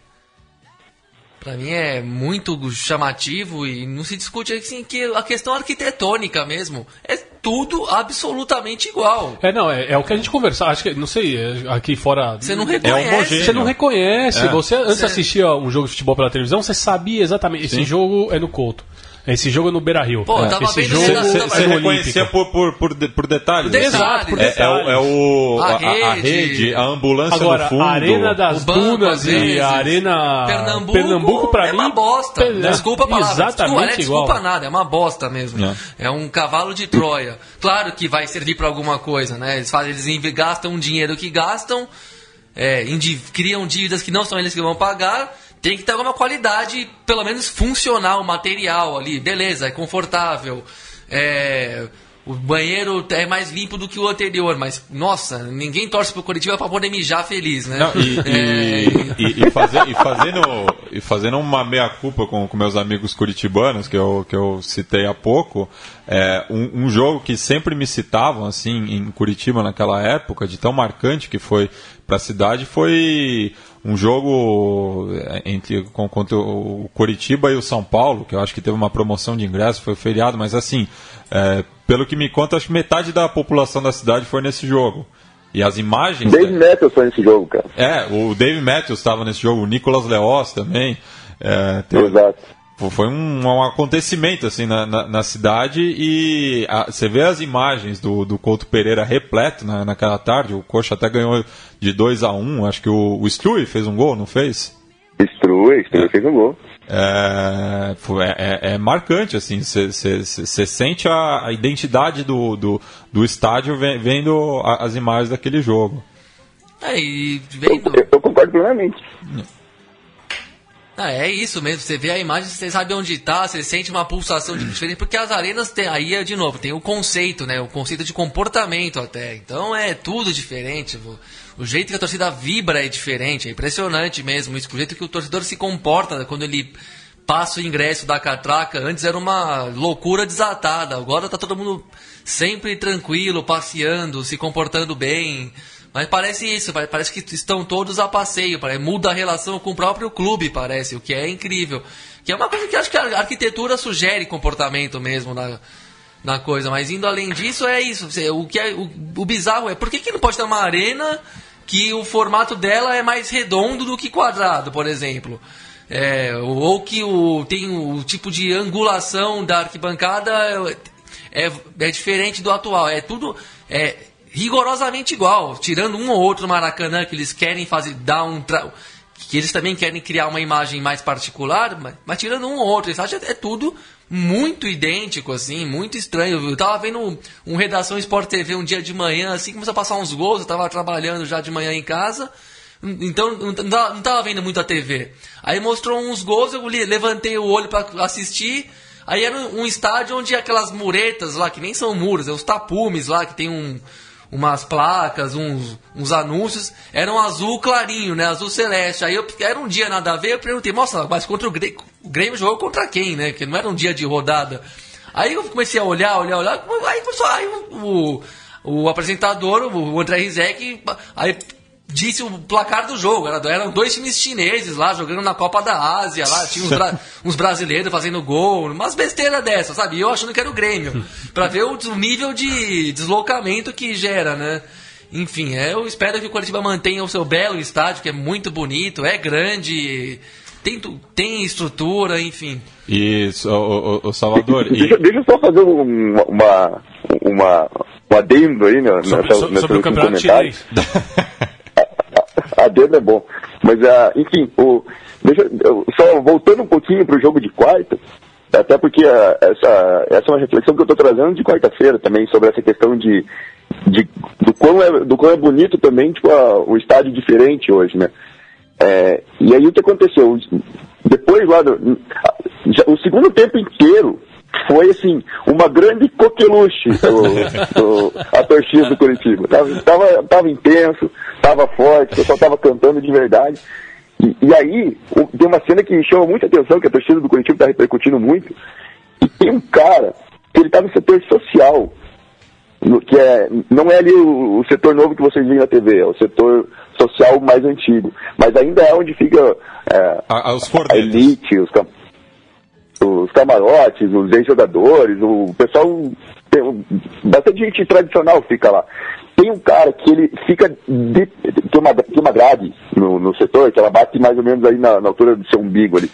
Pra mim é muito chamativo e não se discute assim que a questão arquitetônica mesmo. É, tudo absolutamente igual. É, não, é, é o que a gente conversava, acho que, não sei, é, aqui fora... Você não É reconhece. homogêneo. Você não reconhece. É. Você antes Você- assistia um jogo de futebol pela televisão, você sabia exatamente. Esse jogo é no Couto. Esse jogo é no Beira Rio. Pô, eu tava Esse vendo jogo Você é reconhecia por, por, por, por detalhes. Por né? detalhes. por É, é, é o- A a, a rede. rede, a ambulância Agora, no fundo. a Arena das banco, Dunas e a Arena Pernambuco, Pernambuco pra é mim, uma bosta. é, desculpa a palavra. Exatamente desculpa, não é desculpa igual. nada, é uma bosta mesmo. É. É. um cavalo de Troia. Claro que vai servir pra alguma coisa, né? Eles fazem, eles gastam o dinheiro que gastam, é, criam dívidas que não são eles que vão pagar. Tem que ter alguma qualidade, pelo menos funcional, material ali. Beleza, é confortável. É, o banheiro é mais limpo do que o anterior, mas, nossa, ninguém torce pro Curitiba pra poder mijar feliz, né? Não, e, É, e, e- fazer- e fazendo, e fazendo uma meia-culpa com, com meus amigos curitibanos, que eu, que eu citei há pouco, é, um, um jogo que sempre me citavam assim em Curitiba naquela época, de tão marcante que foi para a cidade, foi um jogo é, entre com, contra o Curitiba e o São Paulo, que eu acho que teve uma promoção de ingresso, foi feriado, mas assim, é, pelo que me conta, acho que metade da população da cidade foi nesse jogo. E as imagens. Dave Matthews foi nesse jogo, cara. É, o Dave Matthews estava nesse jogo, o Nicolas Leoz também. É, teve- Exato. Foi um, um acontecimento assim na, na, na cidade e a- você vê as imagens do, do Couto Pereira repleto na, naquela tarde. O Coxa até ganhou de 2 a 1 Acho que o, o Strui fez um gol, não fez? Destrui, Destrui fez um gol. É, é- é- é marcante, assim, você sente a, a identidade do, do, do estádio ve- vendo a- as imagens daquele jogo. É, e Eu, vendo. eu- eu concordo plenamente. Ah, é isso mesmo. Você vê a imagem, você sabe onde tá, você sente uma pulsação diferente, porque as arenas tem, aí é de novo, tem o conceito, né? O conceito de comportamento até. Então é tudo diferente. O, jeito que a torcida vibra é diferente, é impressionante mesmo. Isso, o jeito que o torcedor se comporta quando ele passa o ingresso da catraca. Antes era uma loucura desatada. Agora tá todo mundo sempre tranquilo, passeando, se comportando bem. Mas parece isso, pare- parece que estão todos a passeio, parece, muda a relação com o próprio clube, parece, o que é incrível. Que é uma coisa que acho que a arquitetura sugere comportamento mesmo na, na coisa, mas indo além disso é isso. O, que é, o, o bizarro é, por que, que não pode ter uma arena que o formato dela é mais redondo do que quadrado, por exemplo? É, ou que o, tem o tipo de angulação da arquibancada é, é diferente do atual. É tudo é rigorosamente igual, tirando um ou outro Maracanã que eles querem fazer dar um tra... que eles também querem criar uma imagem mais particular, mas, mas tirando um ou outro, eles acham é tudo muito idêntico assim, muito estranho. Eu tava vendo um, um redação Sport TV um dia de manhã, assim, começou a passar uns gols, eu tava trabalhando já de manhã em casa. Então não tava, não tava vendo muito a TV. Aí mostrou uns gols, eu levantei o olho para assistir. Aí era um estádio onde aquelas muretas lá, que nem são muros, é os tapumes lá, que tem um, umas placas, uns, uns anúncios, eram azul clarinho, né? Azul celeste. Aí eu, era um dia nada a ver, eu perguntei, nossa, mas contra o Grêmio, o Grêmio jogou contra quem, né? Que não era um dia de rodada. Aí eu comecei a olhar, olhar, olhar, aí começou, aí o, o, o apresentador, o André Rizek, aí disse o placar do jogo. Era, eram dois times chineses lá jogando na Copa da Ásia. Lá tinha uns, bra- uns brasileiros fazendo gol, umas besteiras dessas, sabe? E eu achando que era o Grêmio. Pra ver o, o nível de deslocamento que gera, né? Enfim, é, eu espero que o Curitiba mantenha o seu belo estádio, que é muito bonito, é grande, tem, tem estrutura, enfim. Isso, o, o- o Salvador. e- Deixa, deixa eu só fazer um, uma, uma, um adendo aí né, Sobre, nessa, sobre- nessa sobre o campeonato comentário. chinês. Adendo é bom. Mas, ah, enfim, o, deixa, só voltando um pouquinho para o jogo de quarta, até porque ah, essa, essa é uma reflexão que eu estou trazendo de quarta-feira também, sobre essa questão de, de do, quão é, do quão é bonito também tipo, a- o estádio diferente hoje, né? É, e aí o que aconteceu? Depois lá, do, já- o segundo tempo inteiro foi assim, uma grande coqueluche o- o- a torcida do Curitiba. Tava, tava, tava intenso, tava forte, o pessoal tava cantando de verdade. E, e aí, o- tem uma cena que chama muita atenção, que a torcida do Curitiba está repercutindo muito, e tem um cara que ele tá no setor social, no- que é, não é ali o, o setor novo que vocês veem na TV, é o setor social mais antigo. Mas ainda é onde fica é, a- a- elite, os, cam- os camarotes, os ex-jogadores, o pessoal tem bastante gente tradicional fica lá. Tem um cara que ele fica de, tem uma tem uma grade no, no setor que ela bate mais ou menos aí na, na altura do seu umbigo ali.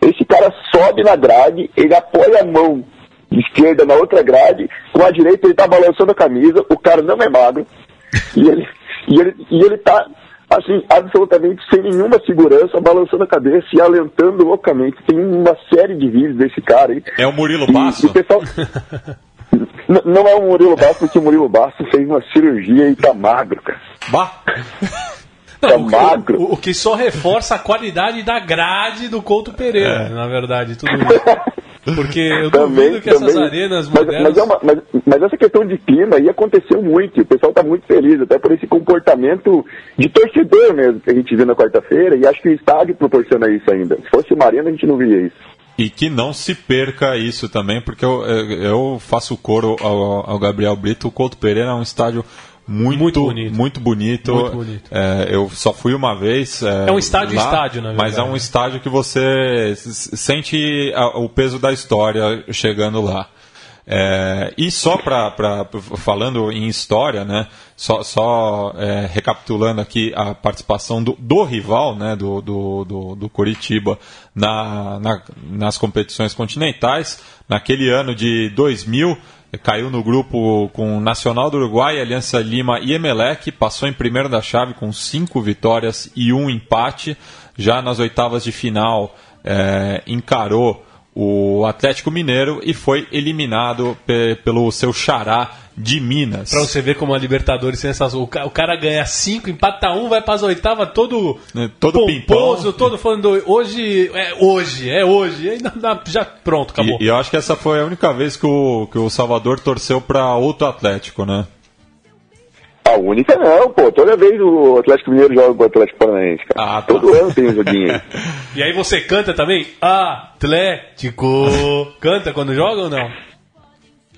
Esse cara sobe na grade, ele apoia a mão esquerda na outra grade, com a direita ele tá balançando a camisa, o cara não é magro, e ele, e ele, e ele tá, assim, absolutamente sem nenhuma segurança, balançando a cabeça e alentando loucamente. Tem uma série de vídeos desse cara aí. É o Murilo E- Basso? e o pessoal... N- Não é o Murilo Basso, porque o Murilo Basso fez uma cirurgia e tá magro, cara. Bah! Não, o, que- magro. o- o que só reforça a qualidade da grade do Couto Pereira, É. na verdade, tudo isso. Porque eu duvido que essas arenas mas, modernas. mas, é uma- mas- mas essa questão de clima aí aconteceu muito. e O pessoal está muito feliz, até por esse comportamento de torcedor mesmo que a gente viu na quarta-feira. E acho que o estádio proporciona isso ainda. Se fosse uma arena, a gente não via isso. E que não se perca isso também, porque eu, eu faço coro ao, ao Gabriel Brito. O Couto Pereira é um estádio muito, Muito bonito. muito bonito. Muito bonito. É, eu só fui uma vez. É, É um estádio lá, estádio, na Mas é verdade. um estádio que você sente a- o peso da história chegando lá. É, e só para falando em história, né? Só, só, é, recapitulando aqui a participação do, do rival, né? Do, do, do, do Curitiba na, na- nas competições continentais. Naquele ano de 2000, caiu no grupo com Nacional do Uruguai, Aliança Lima e Emelec. Passou em primeiro da chave com cinco vitórias e um empate. Já nas oitavas de final, é, encarou o Atlético Mineiro e foi eliminado pe- pelo seu xará de Minas. Pra você ver como a Libertadores tem essas. O ca- o cara ganha 5, empata um, vai pras oitavas todo. É, todo pomposo, pimpão. todo falando. Hoje, é hoje, é hoje. E aí já pronto, acabou. E, e eu acho que essa foi a única vez que o, que o Salvador torceu para outro Atlético, né? A única não, pô. Toda vez o Atlético Mineiro joga com o Atlético Paranaense, cara. Ah, tá. Todo ano tem um joguinho. E aí você canta também? Atlético. canta quando joga ou não?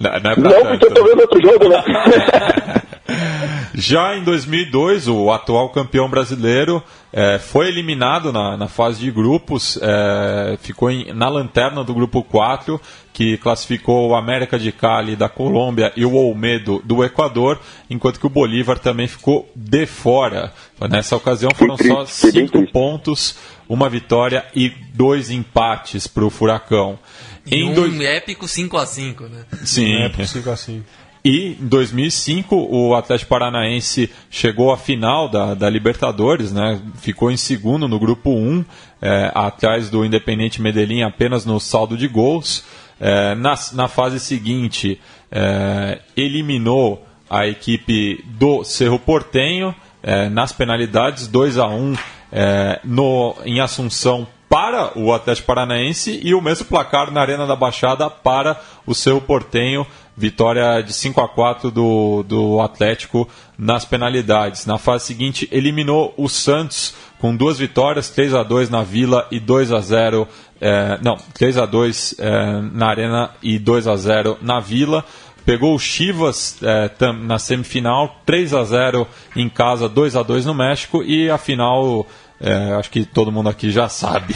Não, não é Não, porque eu tô vendo outro jogo, né? Já em 2002, o atual campeão brasileiro eh, foi eliminado na, na fase de grupos, eh, ficou em- na lanterna do grupo 4, que classificou o América de Cali da Colômbia e o Olmedo do Equador, enquanto que o Bolívar também ficou de fora. Nessa ocasião foram só cinco pontos, uma vitória e dois empates para o Furacão. E um dois- épico 5x5, né? Sim. Não é possível assim. E em 2005 o Atlético Paranaense chegou à final da, da Libertadores, né? ficou em segundo no grupo 1, é, atrás do Independente Medellín apenas no saldo de gols. É, na, na fase seguinte, é, eliminou a equipe do Cerro Portenho é, nas penalidades 2 a 1 é, no, em Assunção para o Atlético Paranaense e o mesmo placar na Arena da Baixada para o seu Portenho. Vitória de 5 a 4 do, do Atlético nas penalidades. Na fase seguinte, eliminou o Santos com duas vitórias, 3 a 2 na Vila e 2 a 0 eh, não, 3 a 2 eh, na Arena e 2 a 0 na Vila. Pegou o Chivas eh, na semifinal, 3 a 0 em casa, 2 a 2 no México e a final, eh, acho que todo mundo aqui já sabe,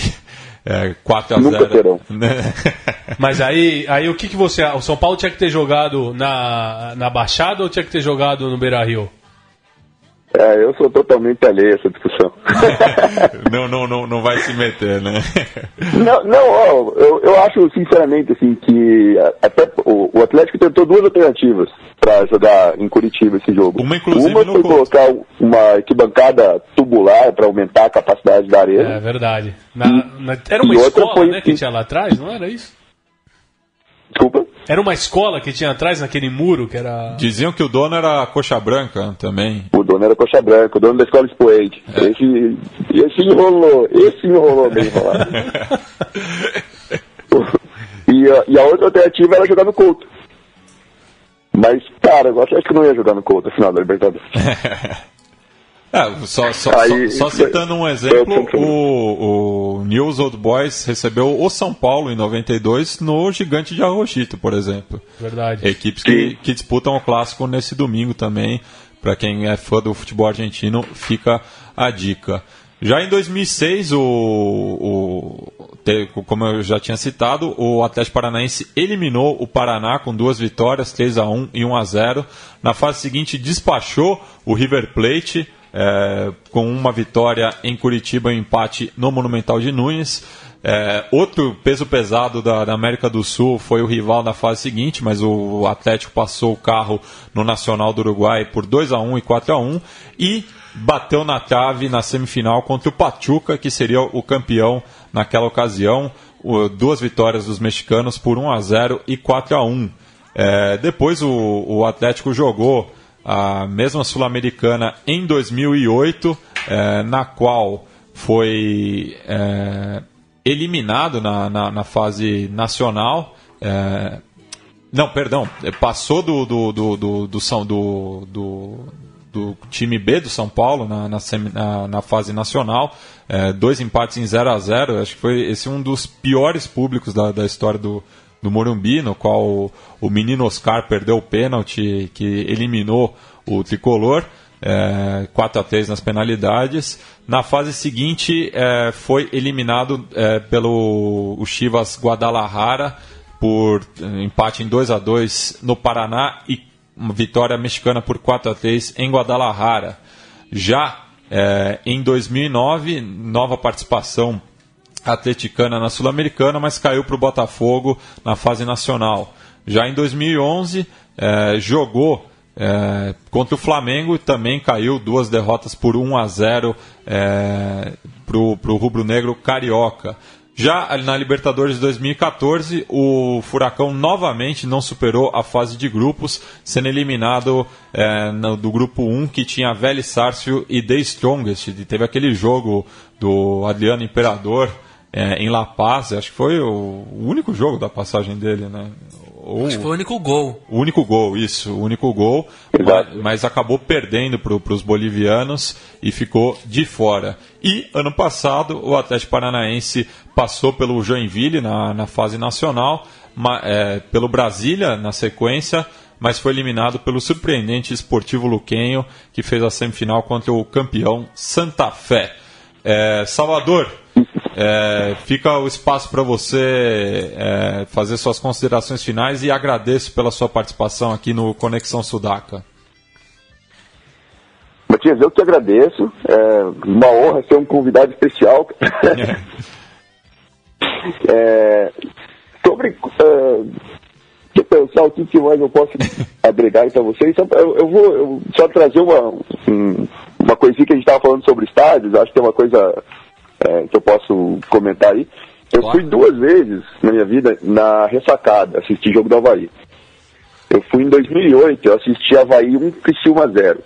eh, 4 a Nunca 0. terão. né? Mas aí, aí o que, que você. O São Paulo tinha que ter jogado na, na Baixada ou tinha que ter jogado no Beira Rio? É, eu sou totalmente alheio a essa discussão. não, não, não, não vai se meter, né? Não, não ó, eu, eu acho sinceramente assim que até o, o Atlético tentou duas alternativas para jogar em Curitiba esse jogo. Uma, inclusive, Uma foi colocar uma arquibancada tubular para aumentar a capacidade da É arena. verdade. Na- na- era uma e outra escola foi né, que- tinha lá atrás, não era isso? Desculpa. Era uma escola que tinha atrás naquele muro que era. Diziam que o dono era a coxa branca também. O dono era Coxa Branca, o dono da escola Expoente. Esse, esse enrolou, esse enrolou bem enrolado. e, a, e a outra alternativa era jogar no Couto. Mas, cara, eu acho que não ia jogar no Couto no final da Libertadores. É, só, só, Aí, só, só citando um exemplo, o, o News Old Boys recebeu o São Paulo em 92 no Gigante de Arrochito, por exemplo. Verdade. Equipes que, que disputam o clássico nesse domingo também. Para quem é fã do futebol argentino, fica a dica. Já em 2006, o, o, como eu já tinha citado, o Atlético Paranaense eliminou o Paraná com duas vitórias, 3 a 1 e 1 a 0 Na fase seguinte, despachou o River Plate é, com uma vitória em Curitiba e um empate no Monumental de Nunes. É, outro peso pesado da, da, América do Sul foi o rival na fase seguinte, mas o Atlético passou o carro no Nacional do Uruguai por 2 a 1 e 4 a 1 e bateu na trave na semifinal contra o Pachuca, que seria o campeão naquela ocasião. O, duas vitórias dos mexicanos por 1 a 0 e 4 a 1. É, depois o, o, Atlético jogou a mesma Sul-Americana em 2008, é, na qual foi é, eliminado na, na, na fase nacional. É, não, perdão, passou do, do, do, do, do, do, do, do time B do São Paulo na, na, na, na fase nacional. É, dois empates em 0 a 0 Acho que foi esse um dos piores públicos da, da história do, do Morumbi, no qual o, o menino Oscar perdeu o pênalti que eliminou o tricolor é, 4 a 3 nas penalidades. Na fase seguinte, é, foi eliminado é, pelo o Chivas Guadalajara por é, empate em 2 a 2 no Paraná e vitória mexicana por 4 a 3 em Guadalajara. Já é, em 2009, nova participação atleticana na Sul-Americana, mas caiu para o Botafogo na fase nacional. Já em 2011, é, jogou é, contra o Flamengo também caiu duas derrotas por 1 a 0 é, para o rubro-negro carioca. Já na Libertadores de 2014, o Furacão novamente não superou a fase de grupos, sendo eliminado é, no, do grupo 1, que tinha Vélez Sárcio e The Strongest. E teve aquele jogo do Adriano Imperador é, em La Paz, acho que foi o único jogo da passagem dele, né? Ou, Acho que foi o único gol. O único gol, isso, o único gol. Mas, mas, acabou perdendo para os bolivianos e ficou de fora. E ano passado o Atlético Paranaense passou pelo Joinville na, na fase nacional, ma, é, pelo Brasília na sequência, mas foi eliminado pelo surpreendente Esportivo Luquenho, que fez a semifinal contra o campeão Santa Fé. É, Salvador, é, fica o espaço para você é, fazer suas considerações finais e agradeço pela sua participação aqui no Conexão Sudaca. Matias, eu que agradeço. É uma honra ser um convidado especial. é, sobre uh, que pensar o que, mais eu posso agregar para vocês, eu, eu vou eu, só trazer uma, um, uma coisinha que a gente estava falando sobre estádios, acho que é uma coisa é, que eu posso comentar aí. Eu claro. fui duas vezes na minha vida na ressacada, assistir jogo do Havaí. Eu fui em 2008, eu assisti Havaí 1 Criciúma 0.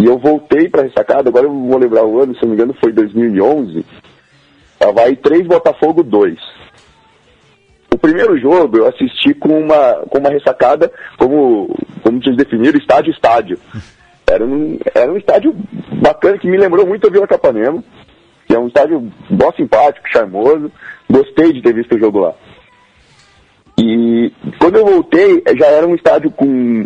E eu voltei para ressacada, agora eu vou lembrar o ano, se não me engano foi 2011. Havaí 3, Botafogo 2. O primeiro jogo eu assisti com uma, com uma ressacada, como, como vocês definiram, estádio estádio. Era um, era um estádio bacana que me lembrou muito a Vila Capanema que é um estádio bom simpático, charmoso. Gostei de ter visto o jogo lá. E quando eu voltei, já era um estádio com,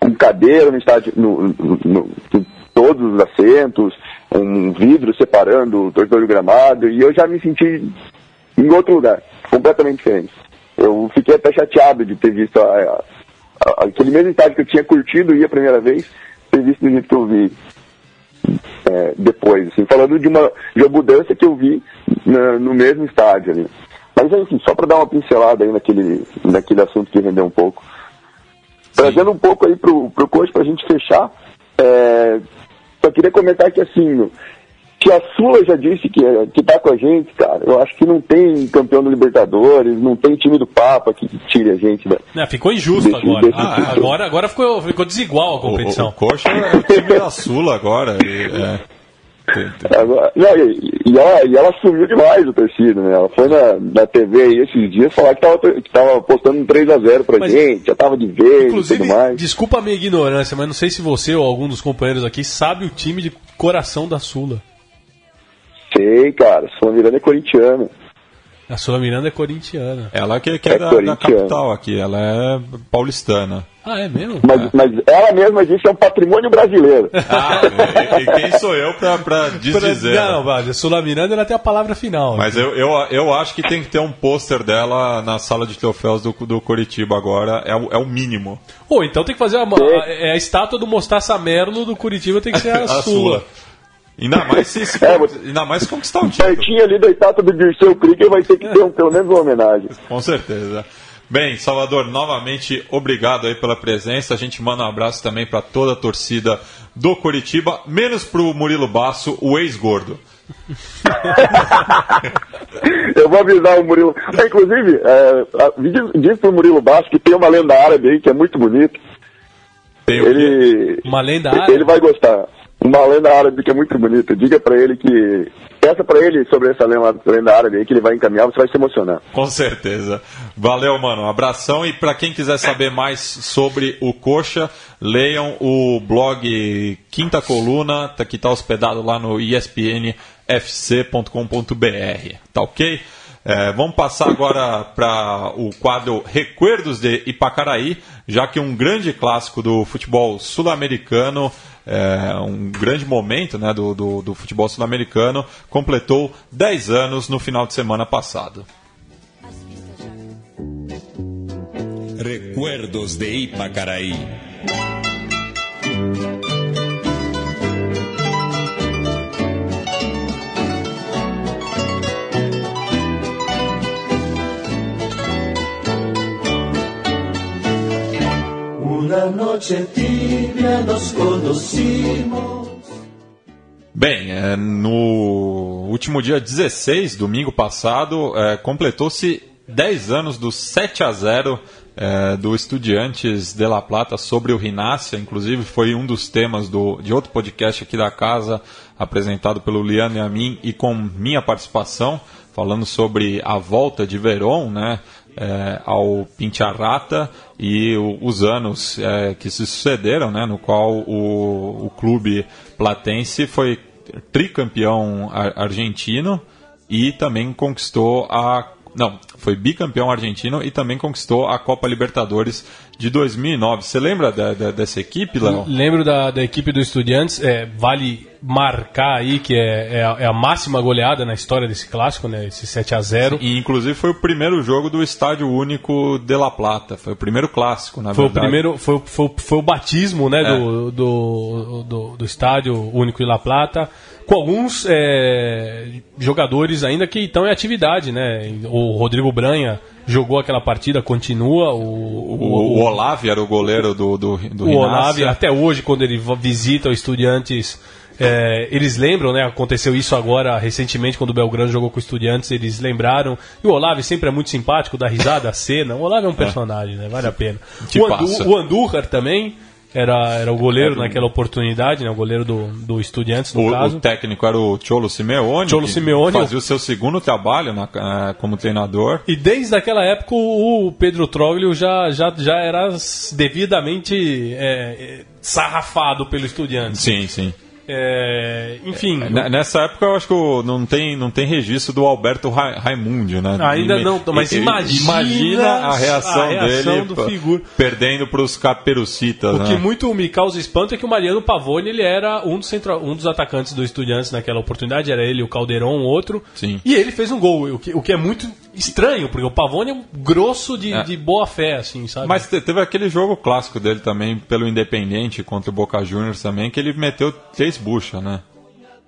com cadeira, um estádio no, no, no, todos os assentos, um vidro separando o torcedor do gramado, e eu já me senti em outro lugar, completamente diferente. Eu fiquei até chateado de ter visto a, a, a, aquele mesmo estádio que eu tinha curtido e a primeira vez, ter visto do jeito que eu vi é, depois, assim, falando de uma, de uma mudança que eu vi na, no mesmo estádio ali. Mas enfim, só para dar uma pincelada aí naquele, naquele assunto que rendeu um pouco. Trazendo um pouco aí pro, pro coach para a gente fechar, é, só queria comentar que assim, que a Sula já disse que, que tá com a gente, cara, eu acho que não tem campeão do Libertadores, não tem time do Papa que tire a gente da. Não, ficou injusto desse, agora. Desse ah, agora. Agora ficou, ficou desigual a competição. O, o, Coxa é o time da Sula agora. E, é. Agora, não, e, e, ela, e ela sumiu demais o torcida, né? Ela foi na, na TV aí esses dias falar que tava, que tava postando um 3x0 pra mas, gente, já tava de vez inclusive, e tudo mais. Desculpa a minha ignorância, mas não sei se você ou algum dos companheiros aqui sabe o time de coração da Sula. Sei, cara. Sou Miranda é corintiano. A Sula Miranda é corintiana. Ela que, que é, É da, da corintiana. capital aqui, ela é paulistana. Ah, é mesmo? Mas, mas ela mesma disse que é um patrimônio brasileiro. Ah, e, e quem sou eu pra, pra desdizer? Não, mas a Sula Miranda ela tem a palavra final. Mas eu, eu, eu acho que tem que ter um pôster dela na sala de troféus do, do Curitiba agora, é o, é o mínimo. Ou então tem que fazer a, a, é a estátua do Mostaça Merlo do Curitiba tem que ser a, A Sula. Ainda mais se, se- É, ainda mais se conquistar o título. Pertinho ali da estátua do Dirceu Krieger vai ter que ter um, pelo menos uma homenagem. Com certeza. Bem, Salvador, novamente obrigado aí pela presença. A gente manda um abraço também para toda a torcida do Curitiba, menos pro Murilo Basso, o ex-gordo. Eu vou avisar o Murilo. Ah, inclusive, é, diz, diz pro Murilo Basso que tem uma lenda árabe aí que é muito bonita. Tem o quê? Ele, Uma lenda árabe? ele vai gostar. Uma lenda árabe que é muito bonita. Diga pra ele que. Peça pra ele sobre essa lenda, lenda árabe aí que ele vai encaminhar, você vai se emocionar. Com certeza. Valeu, mano. Abração. E para quem quiser saber mais sobre o Coxa, leiam o blog Quinta Coluna, tá- que está hospedado lá no espnfc.com.br. Tá ok? É, vamos passar agora para o quadro Recuerdos de Ipacaraí, já que um grande clássico do futebol sul-americano, é, um grande momento né, do, do, do futebol sul-americano, completou 10 anos no final de semana passado. Recuerdos de Ipacaraí. Una noche tibia nos conocimos. Bem, é, no último dia 16, domingo passado, é, completou-se 10 anos do 7 a 0 é, do Estudiantes de La Plata sobre o Rinácia. Inclusive, foi um dos temas do, de outro podcast aqui da casa, apresentado pelo Liano e a mim, e com minha participação, falando sobre a volta de Verón, né? É, ao Pincharrata e o- os anos é, que se sucederam, né, no qual o, o clube platense foi tricampeão ar- argentino e também conquistou a não, foi bicampeão argentino e também conquistou a Copa Libertadores de 2009. Você lembra da- da- dessa equipe, Léo? Lembro da, da equipe do Estudiantes, é, vale marcar aí que é, é a, é a máxima goleada na história desse clássico, né? Esse 7 a 0 E inclusive foi o primeiro jogo do Estádio Único de La Plata. Foi o primeiro clássico, na Foi o verdade. primeiro, foi, o- foi, o- foi o batismo, né, É. do, do, do, do estádio único em La Plata, com alguns é, jogadores ainda que estão em atividade, né? O Rodrigo Branha jogou aquela partida, continua. O, O, o Olave era o goleiro do, do, do o Rinácia. Olave, até hoje, quando ele visita o Estudiantes, é, eles lembram, né? Aconteceu isso agora recentemente, quando o Belgrano jogou com o Estudiantes, eles lembraram. E o Olave sempre é muito simpático, dá risada, a cena. O Olave é um personagem, né? Vale a pena. O. Andu, o Andújar também era, era o goleiro naquela oportunidade, né? O goleiro do, do Estudiantes, no O, caso. o técnico era o Cholo Simeone. Cholo que Simeone. Fazia o seu segundo trabalho na- eh, como treinador. E desde aquela época o Pedro Troglio já, já, já era devidamente é, é, sarrafado pelo Estudiantes. Sim, sim. É, enfim, Nessa época eu acho que não tem, não tem registro do Alberto Ra Raimundi, né? Ainda E- não, mas e- imagina imagina a reação, a reação dele do figura. perdendo para os caperucitas. O que né? muito me causa espanto é que o Mariano Pavone ele era um dos, centra- um dos atacantes do Estudiantes naquela oportunidade, era ele, o Caldeirão, o outro. Sim. E ele fez um gol, o que, o que é muito estranho, porque o Pavone é um grosso de, É. de boa fé, assim, sabe? Mas te- teve aquele jogo clássico dele também, pelo Independente, contra o Boca Juniors também, que ele meteu três buchas, né?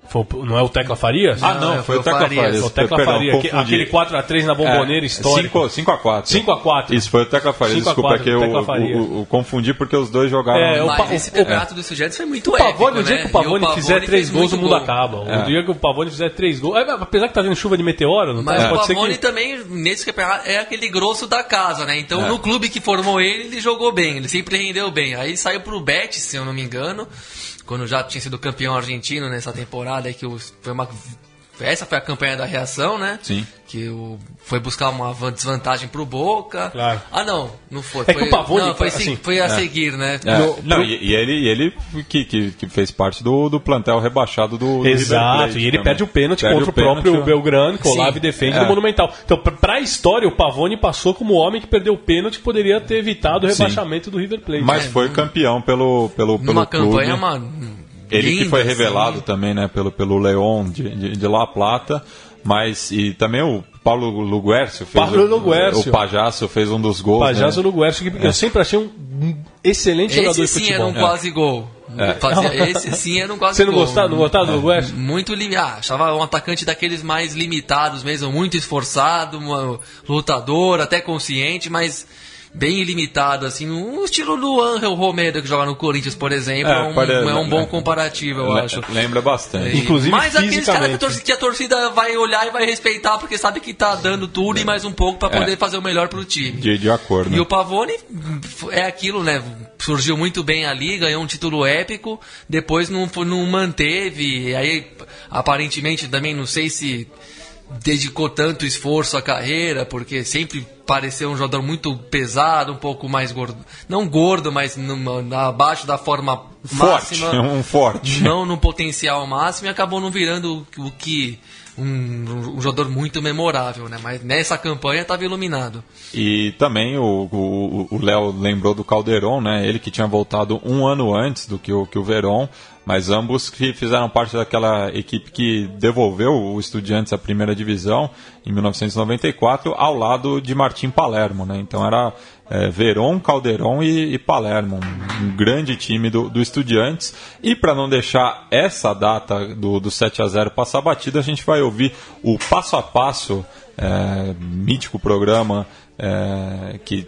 Foi não é o Tecla Farias? Ah, não, foi o Tecla Farias. Foi o Tecla Perdão, Farias, confundi. aquele 4x3 na bomboneira histórica. 5x4. 5x4. Isso, foi o Tecla Farias. 5 a Desculpa, 4, que eu, Farias. o- o- o confundi porque os dois jogaram. É, o Mas esse campeonato do Estudiantes foi muito O Pavone, épico, o dia né? que o E Pavone fizer fez três gols, o mundo gol. acaba. É. O dia que o Pavone fizer três gols. é, apesar que tá tendo chuva de meteoro, não Mas tá? o Pavone que. também, nesse campeonato, é aquele grosso da casa, né? Então, É. no clube que formou ele, ele jogou bem, ele sempre rendeu bem. Aí saiu pro Betis, se eu não me engano, quando já tinha sido campeão argentino nessa temporada, que foi uma essa foi a campanha da reação, né? Sim. Que o, foi buscar uma van- desvantagem pro Boca. Claro. Ah, não, não foi. É que foi, o Pavone, não, foi, sim, assim, foi a é. seguir, né? É, No- não, pro- e, e ele, e ele que, que, que fez parte do, do plantel rebaixado do, Exato, Plate e ele também. perde o pênalti Perde contra o, pênalti, próprio ó. Belgrano, que o Sim. Olave defende É. no Monumental. Então, pra, pra história, o Pavone passou como o homem que perdeu o pênalti que poderia ter evitado o Sim. rebaixamento do River Plate. Mas foi campeão pelo, pelo, pelo Numa clube. campanha, mano. Ele que linda, foi revelado também, né, pelo, pelo Leon de, de, de La Plata, mas e também o Paulo Luguercio fez Paulo o, Luguercio. o Pajaço fez um dos gols, Pajasso né? no Guercio, que eu sempre achei um excelente jogador Esse de sim era futebol. um quase gol. Fazia- esse sim era um quase Você não gol. gostava, não gostava do Guercio? Muito limitado. Ah, achava um atacante daqueles mais limitados mesmo, muito esforçado, lutador, até consciente, mas bem limitado, assim, um estilo do Angel Romero que joga no Corinthians, por exemplo, É, é, um, pare- é um bom é. comparativo, eu acho. Lembra bastante. E- Inclusive mas aqueles caras que, a torcida, que a torcida vai olhar e vai respeitar porque sabe que tá dando tudo e mais um pouco pra poder É. fazer o melhor pro time. De, de acordo. E o Pavone é aquilo, né? Surgiu muito bem ali, ganhou um título épico, depois não, não manteve, aí aparentemente também não sei se dedicou tanto esforço à carreira, porque sempre pareceu um jogador muito pesado, um pouco mais gordo. Não gordo, mas numa- abaixo da forma Forte, máxima. um forte. Não no potencial máximo e acabou não virando o, o que. Um, um jogador muito memorável, né? Mas nessa campanha estava iluminado. E também o Léo lembrou do Calderon, né? Ele que tinha voltado um ano antes do que o, que o Verón, mas ambos que fizeram parte daquela equipe que devolveu o Estudiantes à primeira divisão em 1994, ao lado de Martim Palermo, né? Então era é, Verón, Calderon e, e Palermo, um, um grande time do, do Estudiantes. E para não deixar essa data do, do 7 a 0 passar batida, a gente vai ouvir o passo a passo, é, mítico programa é, que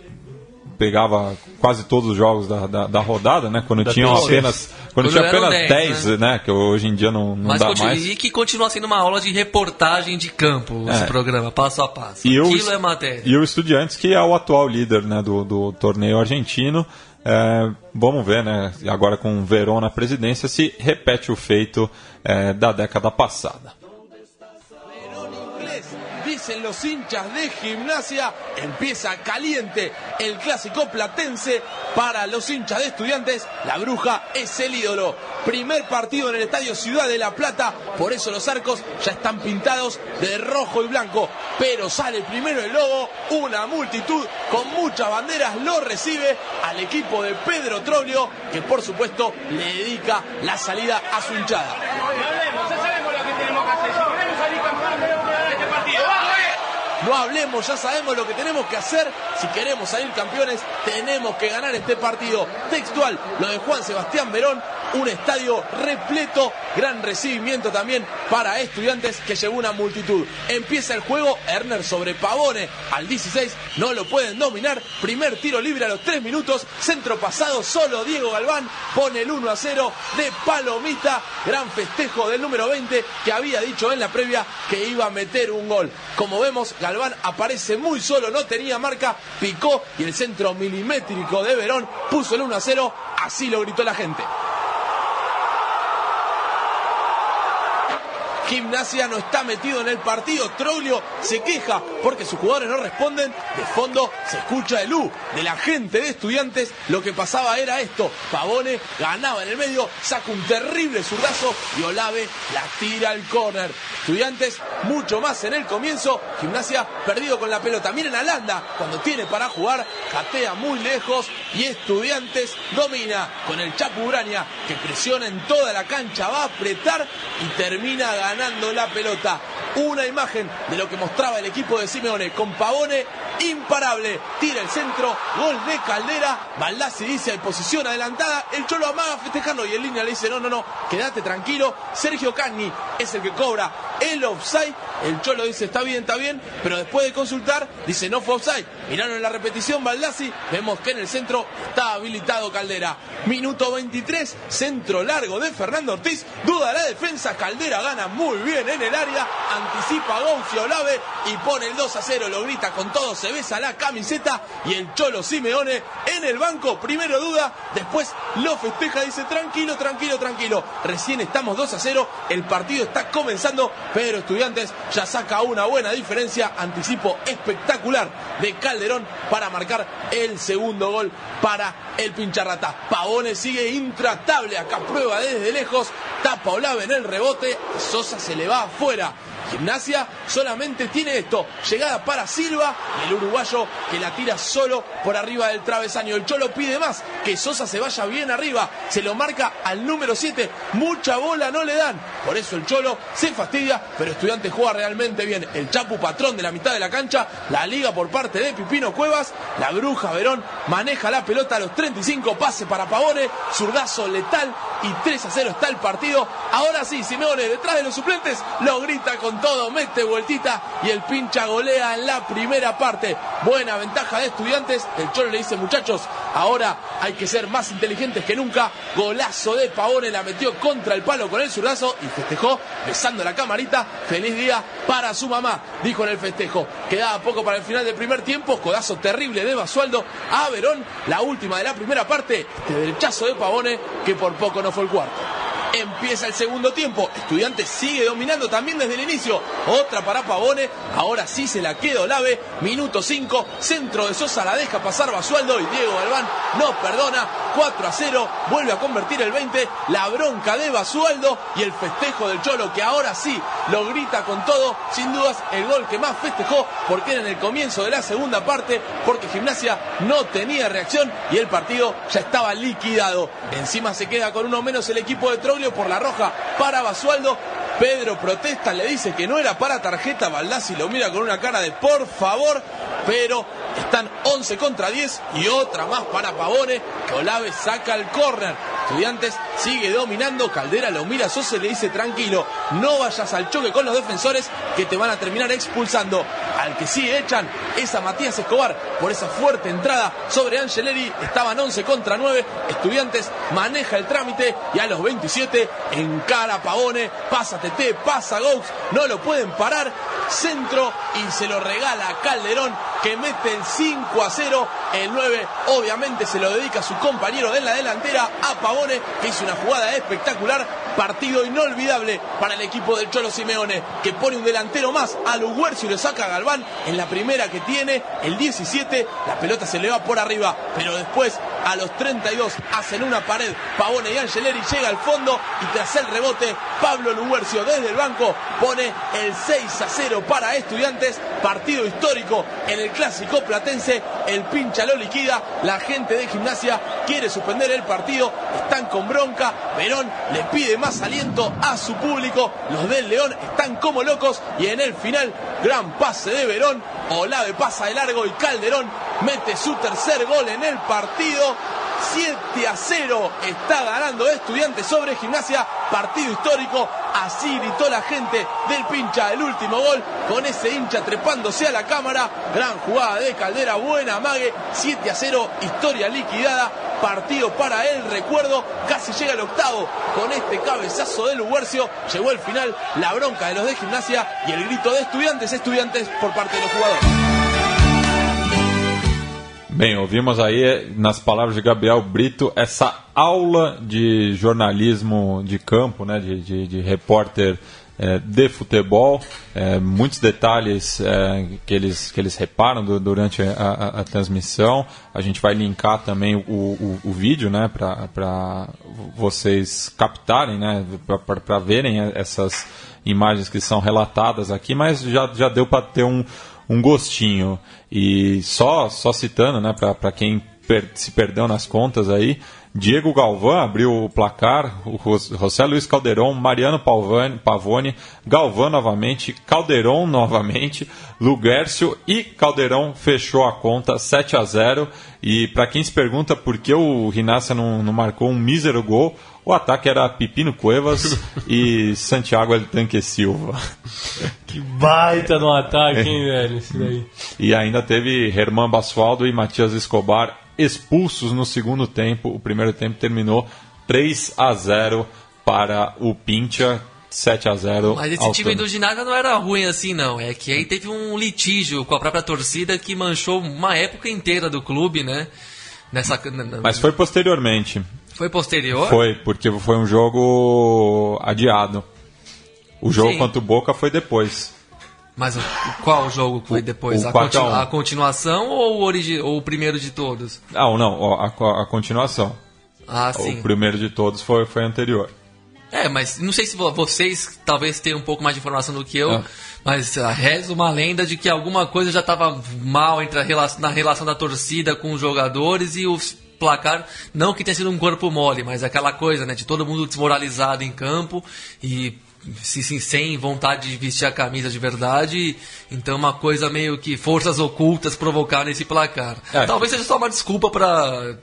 pegava quase todos os jogos da, da, da rodada, né? Quando tinham TNT. apenas quando, Quando tinha apenas 10, 10, né? Que hoje em dia não, não Mas dá continua, mais. e que continua sendo uma aula de reportagem de campo, esse É. programa, passo a passo. E o, Aquilo é matéria. e o Estudiantes, que é o atual líder né, do, do torneio argentino. É, vamos ver, né? Agora com o Verón na presidência, se repete o feito é, da década passada. Dicen los hinchas de gimnasia, empieza caliente el clásico platense para los hinchas de estudiantes, la bruja es el ídolo. Primer partido en el estadio Ciudad de La Plata, por eso los arcos ya están pintados de rojo y blanco, pero sale primero el logo, una multitud con muchas banderas lo recibe al equipo de Pedro Troglio, que por supuesto le dedica la salida a su hinchada. No hablemos, ya sabemos lo que tenemos que hacer. Si queremos salir campeones, tenemos que ganar este partido. Textual, lo de Juan Sebastián Verón, un estadio repleto, gran recibimiento también para estudiantes que llevó una multitud. Empieza el juego, Erner sobre Pavone al 16, no lo pueden dominar. Primer tiro libre a los 3 minutos, centro pasado, solo Diego Galván pone el 1 a 0 de Palomita. Gran festejo del número 20 que había dicho en la previa que iba a meter un gol. Como vemos, Galván aparece muy solo, no tenía marca, picó y el centro milimétrico de Verón puso el 1 a 0, así lo gritó la gente. Gimnasia no está metido en el partido. Troglio se queja porque sus jugadores no responden. De fondo se escucha el U de la gente de estudiantes. Lo que pasaba era esto. Pavone ganaba en el medio, saca un terrible zurdazo y Olave la tira al córner. Estudiantes mucho más en el comienzo. Gimnasia perdido con la pelota. Miren a Landa cuando tiene para jugar. Catea muy lejos y Estudiantes domina con el Chapu Urania que presiona en toda la cancha. Va a apretar y termina ganando la pelota. Una imagen de lo que mostraba el equipo de Simeone con Pavone imparable. Tira el centro, gol de Caldera. Baldassi dice en posición adelantada. El Cholo amaga festejando y en línea le dice: No, no, no, quédate tranquilo. Sergio Cagni es el que cobra el offside El Cholo dice está bien, está bien, pero después de consultar dice no fue offside. Miraron la repetición Baldassi, vemos que en el centro está habilitado Caldera. Minuto 23, centro largo de Fernando Ortiz, duda la defensa, Caldera gana muy bien en el área, anticipa Goncio Olave y pone el 2 a 0, lo grita con todo, se besa la camiseta y el Cholo Simeone en el banco, primero duda, después lo festeja, dice tranquilo, tranquilo, tranquilo, recién estamos 2 a 0, el partido está comenzando, pero Estudiantes ya saca una buena diferencia, anticipo espectacular de Calderón para marcar el segundo gol para el pincharrata. Paone sigue intratable, acá prueba desde lejos, tapa Olave en el rebote, Sosa se le va afuera. Gimnasia solamente tiene esto, llegada para Silva, el uruguayo que la tira solo por arriba del travesaño. El Cholo pide más, que Sosa se vaya bien arriba, se lo marca al número 7, mucha bola no le dan, por eso el Cholo se fastidia, pero Estudiante juega realmente bien. El Chapu patrón de la mitad de la cancha, la liga por parte de Pipino Cuevas, la bruja Verón maneja la pelota a los 35, pase para Pavone, zurdazo letal y 3 a 0 está el partido. Ahora sí, Simeone detrás de los suplentes lo grita con todo, mete vueltita y el pincha golea en la primera parte. Buena ventaja de estudiantes. El Cholo le dice, muchachos, ahora hay que ser más inteligentes que nunca. Golazo de Pavone, la metió contra el palo con el zurdazo y festejó besando la camarita. Feliz día para su mamá, dijo en el festejo. Quedaba poco para el final del primer tiempo. Codazo terrible de Basualdo a Verón. La última de la primera parte. Este derechazo de Pavone que por poco no fue el cuarto. Empieza el segundo tiempo. Estudiantes sigue dominando también desde el inicio. Otra para Pavone. Ahora sí se la queda Olave. Minuto 5. Centro de Sosa la deja pasar Basualdo y Diego Galván no perdona. 4 a 0. Vuelve a convertir el 20. La bronca de Basualdo y el festejo del Cholo que ahora sí lo grita con todo. Sin dudas el gol que más festejó porque era en el comienzo de la segunda parte. Porque Gimnasia no tenía reacción y el partido ya estaba liquidado. Encima se queda con uno menos el equipo de Troglio por la roja para Basualdo. Pedro protesta, le dice que no era para tarjeta. Baldassi lo mira con una cara de por favor, pero están 11 contra 10 y otra más para Pavone, Olave saca el córner. Estudiantes sigue dominando, Caldera lo mira, Sosa le dice tranquilo, no vayas al choque con los defensores que te van a terminar expulsando. Al que sí echan es a Matías Escobar por esa fuerte entrada sobre Angeleri, estaban 11 contra 9, Estudiantes maneja el trámite y a los 27 encara Pavone, pasa TT, pasa Gaux, no lo pueden parar, centro y se lo regala a Calderón que mete el 5 a 0. El 9 obviamente se lo dedica a su compañero de la delantera, a Pavone, que hizo una jugada espectacular. Partido inolvidable para el equipo del Cholo Simeone, que pone un delantero más a Luguercio y lo saca a Galván en la primera que tiene, el 17. La pelota se le va por arriba, pero después a los 32 hacen una pared. Pavone y Angeleri llega al fondo y tras el rebote, Pablo Luguercio desde el banco pone el 6 a 0 para Estudiantes. Partido histórico en el clásico platense. El pincha lo liquida. La gente de gimnasia quiere suspender el partido. Están con bronca. Verón le pide más aliento a su público. Los del León están como locos. Y en el final, gran pase de Verón. Olave pasa de largo y Calderón mete su tercer gol en el partido. 7 a 0 está ganando Estudiantes sobre Gimnasia, partido histórico. Así gritó la gente del pincha el último gol con ese hincha trepándose a la cámara. Gran jugada de Caldera, buena mague. 7 a 0, historia liquidada. Partido para el recuerdo. Casi llega el octavo con este cabezazo de Luguercio. Llegó el final, la bronca de los de Gimnasia y el grito de Estudiantes, Estudiantes por parte de los jugadores. Bem, ouvimos aí, nas palavras de Gabriel Brito, essa aula de jornalismo de campo, né, de, de, de repórter é, de futebol, é, muitos detalhes é, que, eles, que eles reparam do, durante a, a, a, transmissão. A gente vai linkar também o, o, o vídeo né, para vocês captarem, né, para verem essas imagens que são relatadas aqui, mas já, já deu para ter um um gostinho. E só, só citando, né, para quem per se perdeu nas contas aí, Diego Galvão abriu o placar, o José Luiz Calderon, Mariano Pavone, Pavone Galvão novamente, Calderon novamente, Luguércio e Calderon fechou a conta 7 a 0 E para quem se pergunta por que o Rinácia não, não marcou um mísero gol, o ataque era Pipino Cuevas e Santiago El Tanque Silva. Que baita no ataque, hein, velho? Isso daí. E ainda teve Herman Basualdo e Matias Escobar expulsos no segundo tempo. O primeiro tempo terminou 3 a 0 para o Pincha, 7 a 0 Mas esse time do ginásio não era ruim assim, não. É que aí teve um litígio com a própria torcida que manchou uma época inteira do clube, né? Nessa, Mas foi posteriormente. Foi posterior? Foi, porque foi um jogo adiado. O jogo Sim. contra o Boca foi depois. Mas o, o- qual jogo foi depois? o a, 4 a 1. continu- a continuação ou o, origi ou o primeiro de todos? Ah, não, ó, a, a continuação. Ah, sim. O primeiro de todos foi, foi anterior. É, mas não sei se vo- vocês talvez tenham um pouco mais de informação do que eu, É. mas ah, reza uma lenda de que alguma coisa já estava mal entre a rela- na relação da torcida com os jogadores e o placar, não que tenha sido um corpo mole, mas aquela coisa, né, de todo mundo desmoralizado em campo e se, se- sem vontade de vestir a camisa de verdade, então uma coisa meio que forças ocultas provocaram esse placar. É. Talvez seja só uma desculpa para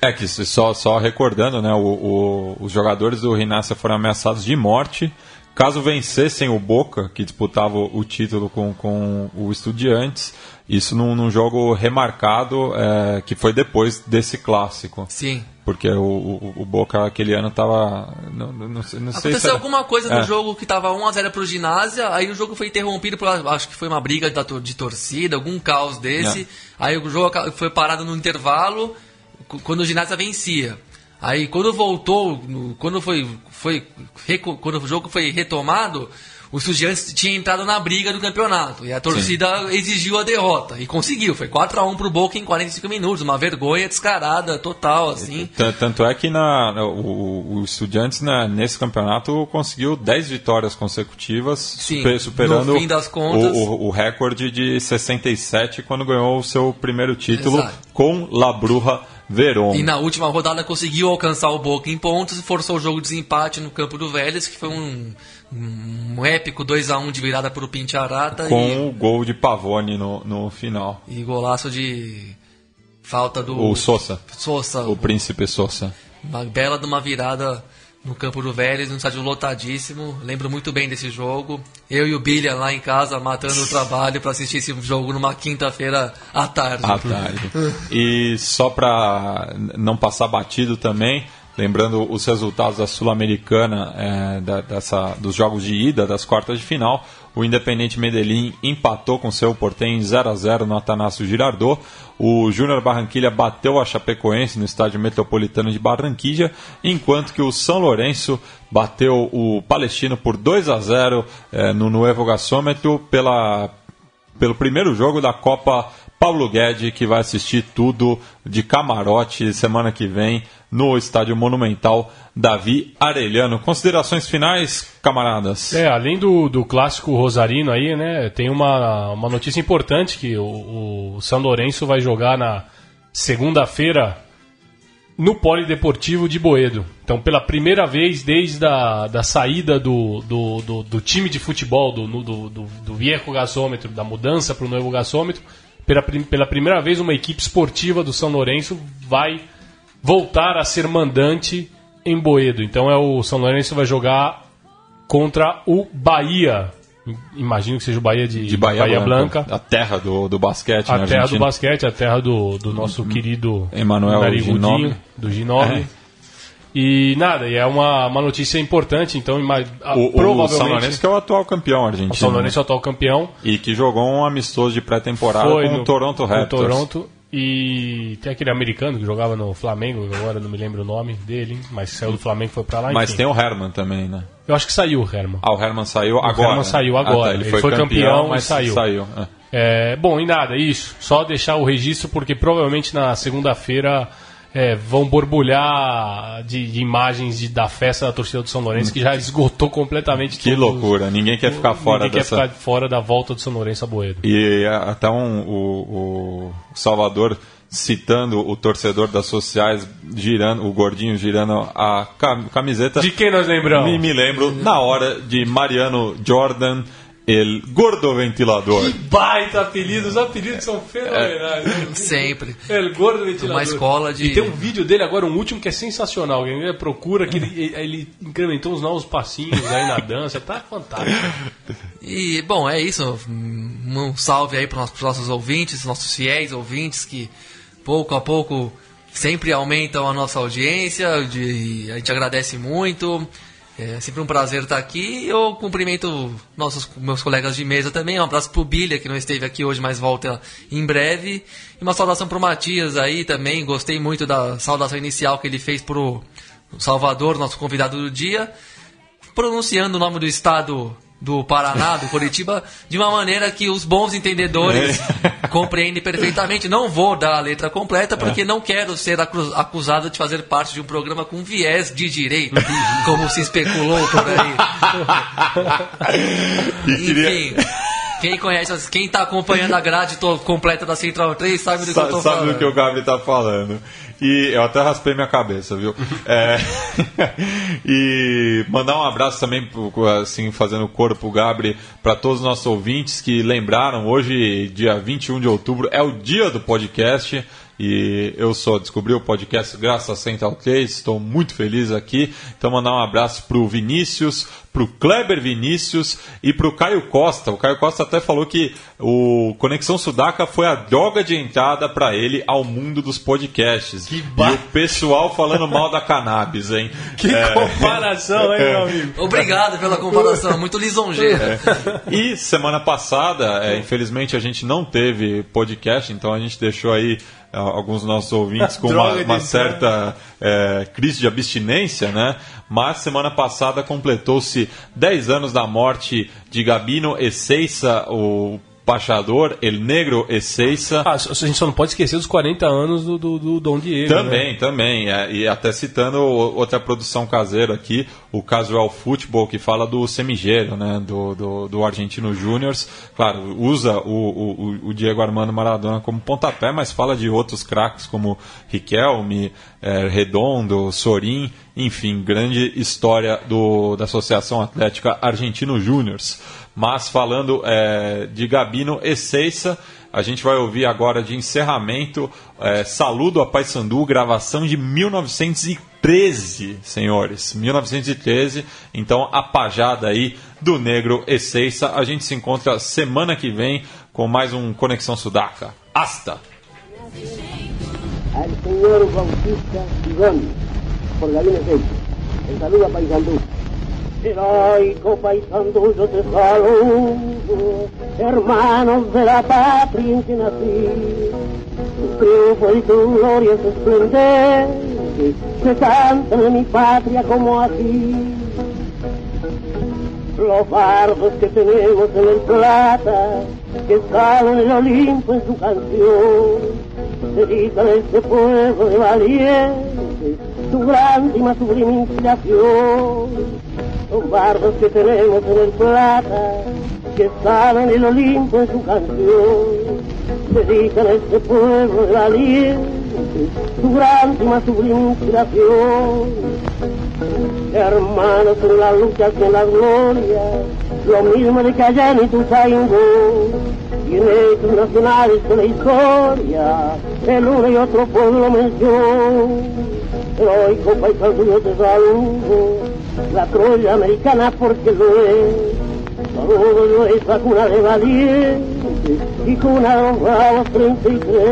É que só, só recordando, né, o- o- os jogadores do Rinácia foram ameaçados de morte caso vencessem o Boca, que disputava o, o título com, com o Estudiantes, isso num, num jogo remarcado é, que foi depois desse clássico. Sim. Porque o, o, o Boca aquele ano tava. Não, não, não sei, sei se Aconteceu era- alguma coisa no É. jogo que tava 1x0 pro ginásio, aí o jogo foi interrompido por acho que foi uma briga tor- de torcida, algum caos desse. É. Aí o jogo foi parado no intervalo quando o ginásio vencia. Aí quando voltou, quando foi, foi quando o jogo foi retomado, o Estudiantes tinha entrado na briga do campeonato e a torcida exigiu a derrota e conseguiu. Foi 4 a 1 pro Boca em 45 minutos, uma vergonha descarada total assim. T- Tanto é que na, o, o Estudiantes na- nesse campeonato conseguiu 10 vitórias consecutivas, super- superando contas- o, o- o recorde de 67 quando ganhou o seu primeiro título Exato. com La Bruja Verón. E na última rodada conseguiu alcançar o Boca em pontos e forçou o jogo de desempate no campo do Vélez, que foi um, um épico 2 a 1 de virada para o Pintiarata Com o gol de Pavone no, no final. e, e golaço de falta do O Sosa, Sosa, o príncipe Sosa. uma bela de uma virada no campo do Vélez, num estádio lotadíssimo. Lembro muito bem desse jogo. Eu e o Billiam lá em casa matando o trabalho para assistir esse jogo numa quinta-feira à tarde. à tarde. E só para não passar batido também, lembrando os resultados da Sul-Americana, é, da- dessa, dos jogos de ida das quartas de final, o Independente Medellín empatou com seu Portem em 0 a 0 no Atanásio Girardot. O Júnior Barranquilha bateu a Chapecoense no estádio metropolitano de Barranquilla, enquanto que o São Lourenço bateu o Palestino por 2 a 0 é, no Nuevo Gasômetro pela pelo primeiro jogo da Copa Paulo Guedes, que vai assistir tudo de camarote semana que vem no Estádio Monumental Davi Arellano. Considerações finais, camaradas? É, além do, do clássico Rosarino aí, né, tem uma, uma notícia importante que o, o São Lourenço vai jogar na segunda-feira no Polideportivo de Boedo. Então, pela primeira vez desde a da saída do, do, do, do time de futebol, do, do, do, do viejo gasômetro, da mudança para o novo gasômetro, pela, pela primeira vez uma equipe esportiva do São Lourenço vai voltar a ser mandante em Boedo. Então, é o São Lourenço vai jogar contra o Bahia. Imagino que seja o Bahia de, De Bahia, Blanca, a terra do, do basquete a na terra do Argentina. basquete, a terra do, do nosso querido Emanuel Narigudinho, do Ginóbili. É. E nada, e é uma, uma notícia importante, então a- O, o provavelmente São Lourenço que é o atual campeão argentino. o São Lourenço é o atual campeão. E que jogou um amistoso de pré-temporada com no- o Toronto o Raptors. Toronto. E tem aquele americano que jogava no Flamengo, agora não me lembro o nome dele, mas saiu do Flamengo e foi pra lá. Mas enfim. tem o Herman também, né? Eu acho que saiu o Herman. Ah, o Herman saiu agora. Herman saiu Ah, agora. tá, ele, Ele foi, foi campeão, campeão e mas saiu. saiu. é. É, bom, e nada, isso. Só deixar o registro, porque provavelmente na segunda-feira é, vão borbulhar de, de imagens de- da festa da torcida do São Lourenço, que já esgotou completamente Que todos- loucura, ninguém quer ficar fora Ninguém dessa... quer ficar fora da volta do São Lourenço a Boedo. E é, até um, o, o Salvador citando o torcedor das sociais girando, o gordinho girando a cam- camiseta. De quem nós lembramos? Me, me lembro na hora de Mariano Jordan, el gordo ventilador. Baita apelido, os apelidos são fenomenais. né? Sempre. El gordo ventilador. Uma escola de- E tem um vídeo dele agora, um último que é sensacional. Quem procura que ele, ele incrementou uns novos passinhos aí na dança. Tá fantástico. E, bom, é isso. Um salve aí para os nossos ouvintes, nossos fiéis ouvintes que pouco a pouco sempre aumentam a nossa audiência. De, a gente agradece muito. É sempre um prazer estar aqui. Eu cumprimento nossos meus colegas de mesa também. Um abraço pro Bilha, que não esteve aqui hoje, mas volta em breve. E uma saudação pro Matias aí também. Gostei muito da saudação inicial que ele fez pro Salvador, nosso convidado do dia pronunciando o nome do estado do Paraná, do Curitiba, de uma maneira que os bons entendedores compreendem perfeitamente. Não vou dar a letra completa porque não quero ser acu- acusado de fazer parte de um programa com viés de direita, como se especulou por aí. Enfim, quem conhece, quem está acompanhando a grade completa da Central 3 sabe do que eu Sa- estou sabe falando. do que o Gabi tá falando. E eu até raspei minha cabeça, viu? É, e mandar um abraço também, assim, fazendo coro pro Gabri, para todos os nossos ouvintes que lembraram, hoje, dia 21 de outubro, é o dia do podcast. E eu só descobri o podcast graças a Central 3, estou muito feliz aqui. Então, mandar um abraço pro Vinícius, pro Kleber Vinícius e pro Caio Costa. O Caio Costa até falou que o Conexão Sudaca foi a droga de entrada para ele ao mundo dos podcasts. e o pessoal falando mal da cannabis, hein? Que É. comparação, hein, meu amigo? Obrigado pela comparação, muito lisonjeira. E semana passada, é, infelizmente, a gente não teve podcast, então a gente deixou aí alguns dos nossos ouvintes com uma, uma entrada. certa é, crise de abstinência, né? Mas semana passada completou-se 10 anos da morte de Gabino Ezeiza, o pachador, El Negro Ezeiza. Ah, a gente só não pode esquecer dos 40 anos do, do, do Dom Diego. Também, né? também. é, e até citando outra produção caseira aqui, o Casual Football, que fala do Semigero, né? Do, do, do Argentino Júniors. Claro, usa o, o, o Diego Armando Maradona como pontapé, mas fala de outros craques como Riquelme, é, Redondo, Sorin, enfim, grande história do, da Associação Atlética Argentino Júniors. Mas falando é, de Gabino Ezeiza, a gente vai ouvir agora de encerramento é, Saludo a Paysandu, gravação de 1913, senhores. 1913. Então, a pajada aí do Negro Ezeiza. A gente se encontra semana que vem com mais um Conexão Sudaca. Hasta! al señor Bautista Sigón por Gabino Ezeiza. El saludo a Paisandú. Heroico Paisandú, yo te saludo, hermanos de la patria en que nací. Tu triunfo y tu gloria es esplendente, se cantan en mi patria como aquí. Los bardos que tenemos en el plata, que salen el Olimpo en su canción dedican a este pueblo de valientes su grande y más sublime inspiración. Los bardos que tenemos en el plata, que saben el Olimpo en su canción, dedican a este pueblo de valientes su grande y más sublime inspiración. Hermanos en la lucha y en la gloria, lo mismo de que allá en Ituzaingó, y en hechos nacionales de la historia, el uno y otro pueblo mención. Heroico paisano yo te saludo, la Troya americana porque lo es. Yo esa cuna de valientes y cuna bravos 33.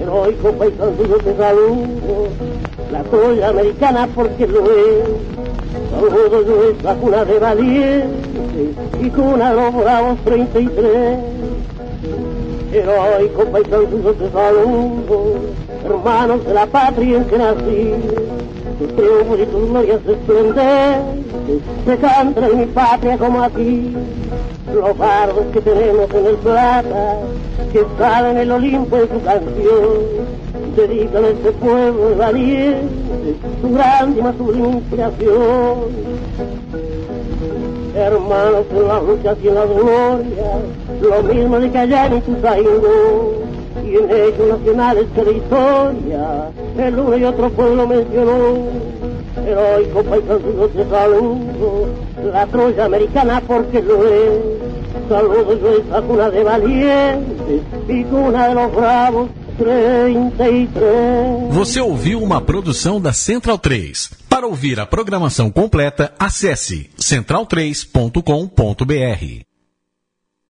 Heroico paisano yo te saludo, la Troya americana porque lo es. Saludo yo esa cuna de valientes y cuna de los bravos 33. Heroico paisano yo te saludo, hermanos de la patria en que nací. Tus triunfos y tus glorias esplendentes se cantan en mi patria como aquí. Los bardos que tenemos en el plata, que salen el Olimpo en su canción, dedican a este pueblo de valientes su grande y más sublime inspiración hermanos en las luchas y en las glorias, lo mismo de que allá en Ituzaingó, y en hechos nacionales que de historia el uno y otro pueblo mencionó. Heroico paisano te saludo, la Troya americana porque lo es. Saludo yo esa cuna de valientes y cuna de los bravos 33. Você ouviu uma produção da Central 3. Para ouvir a programação completa, acesse central3.com.br.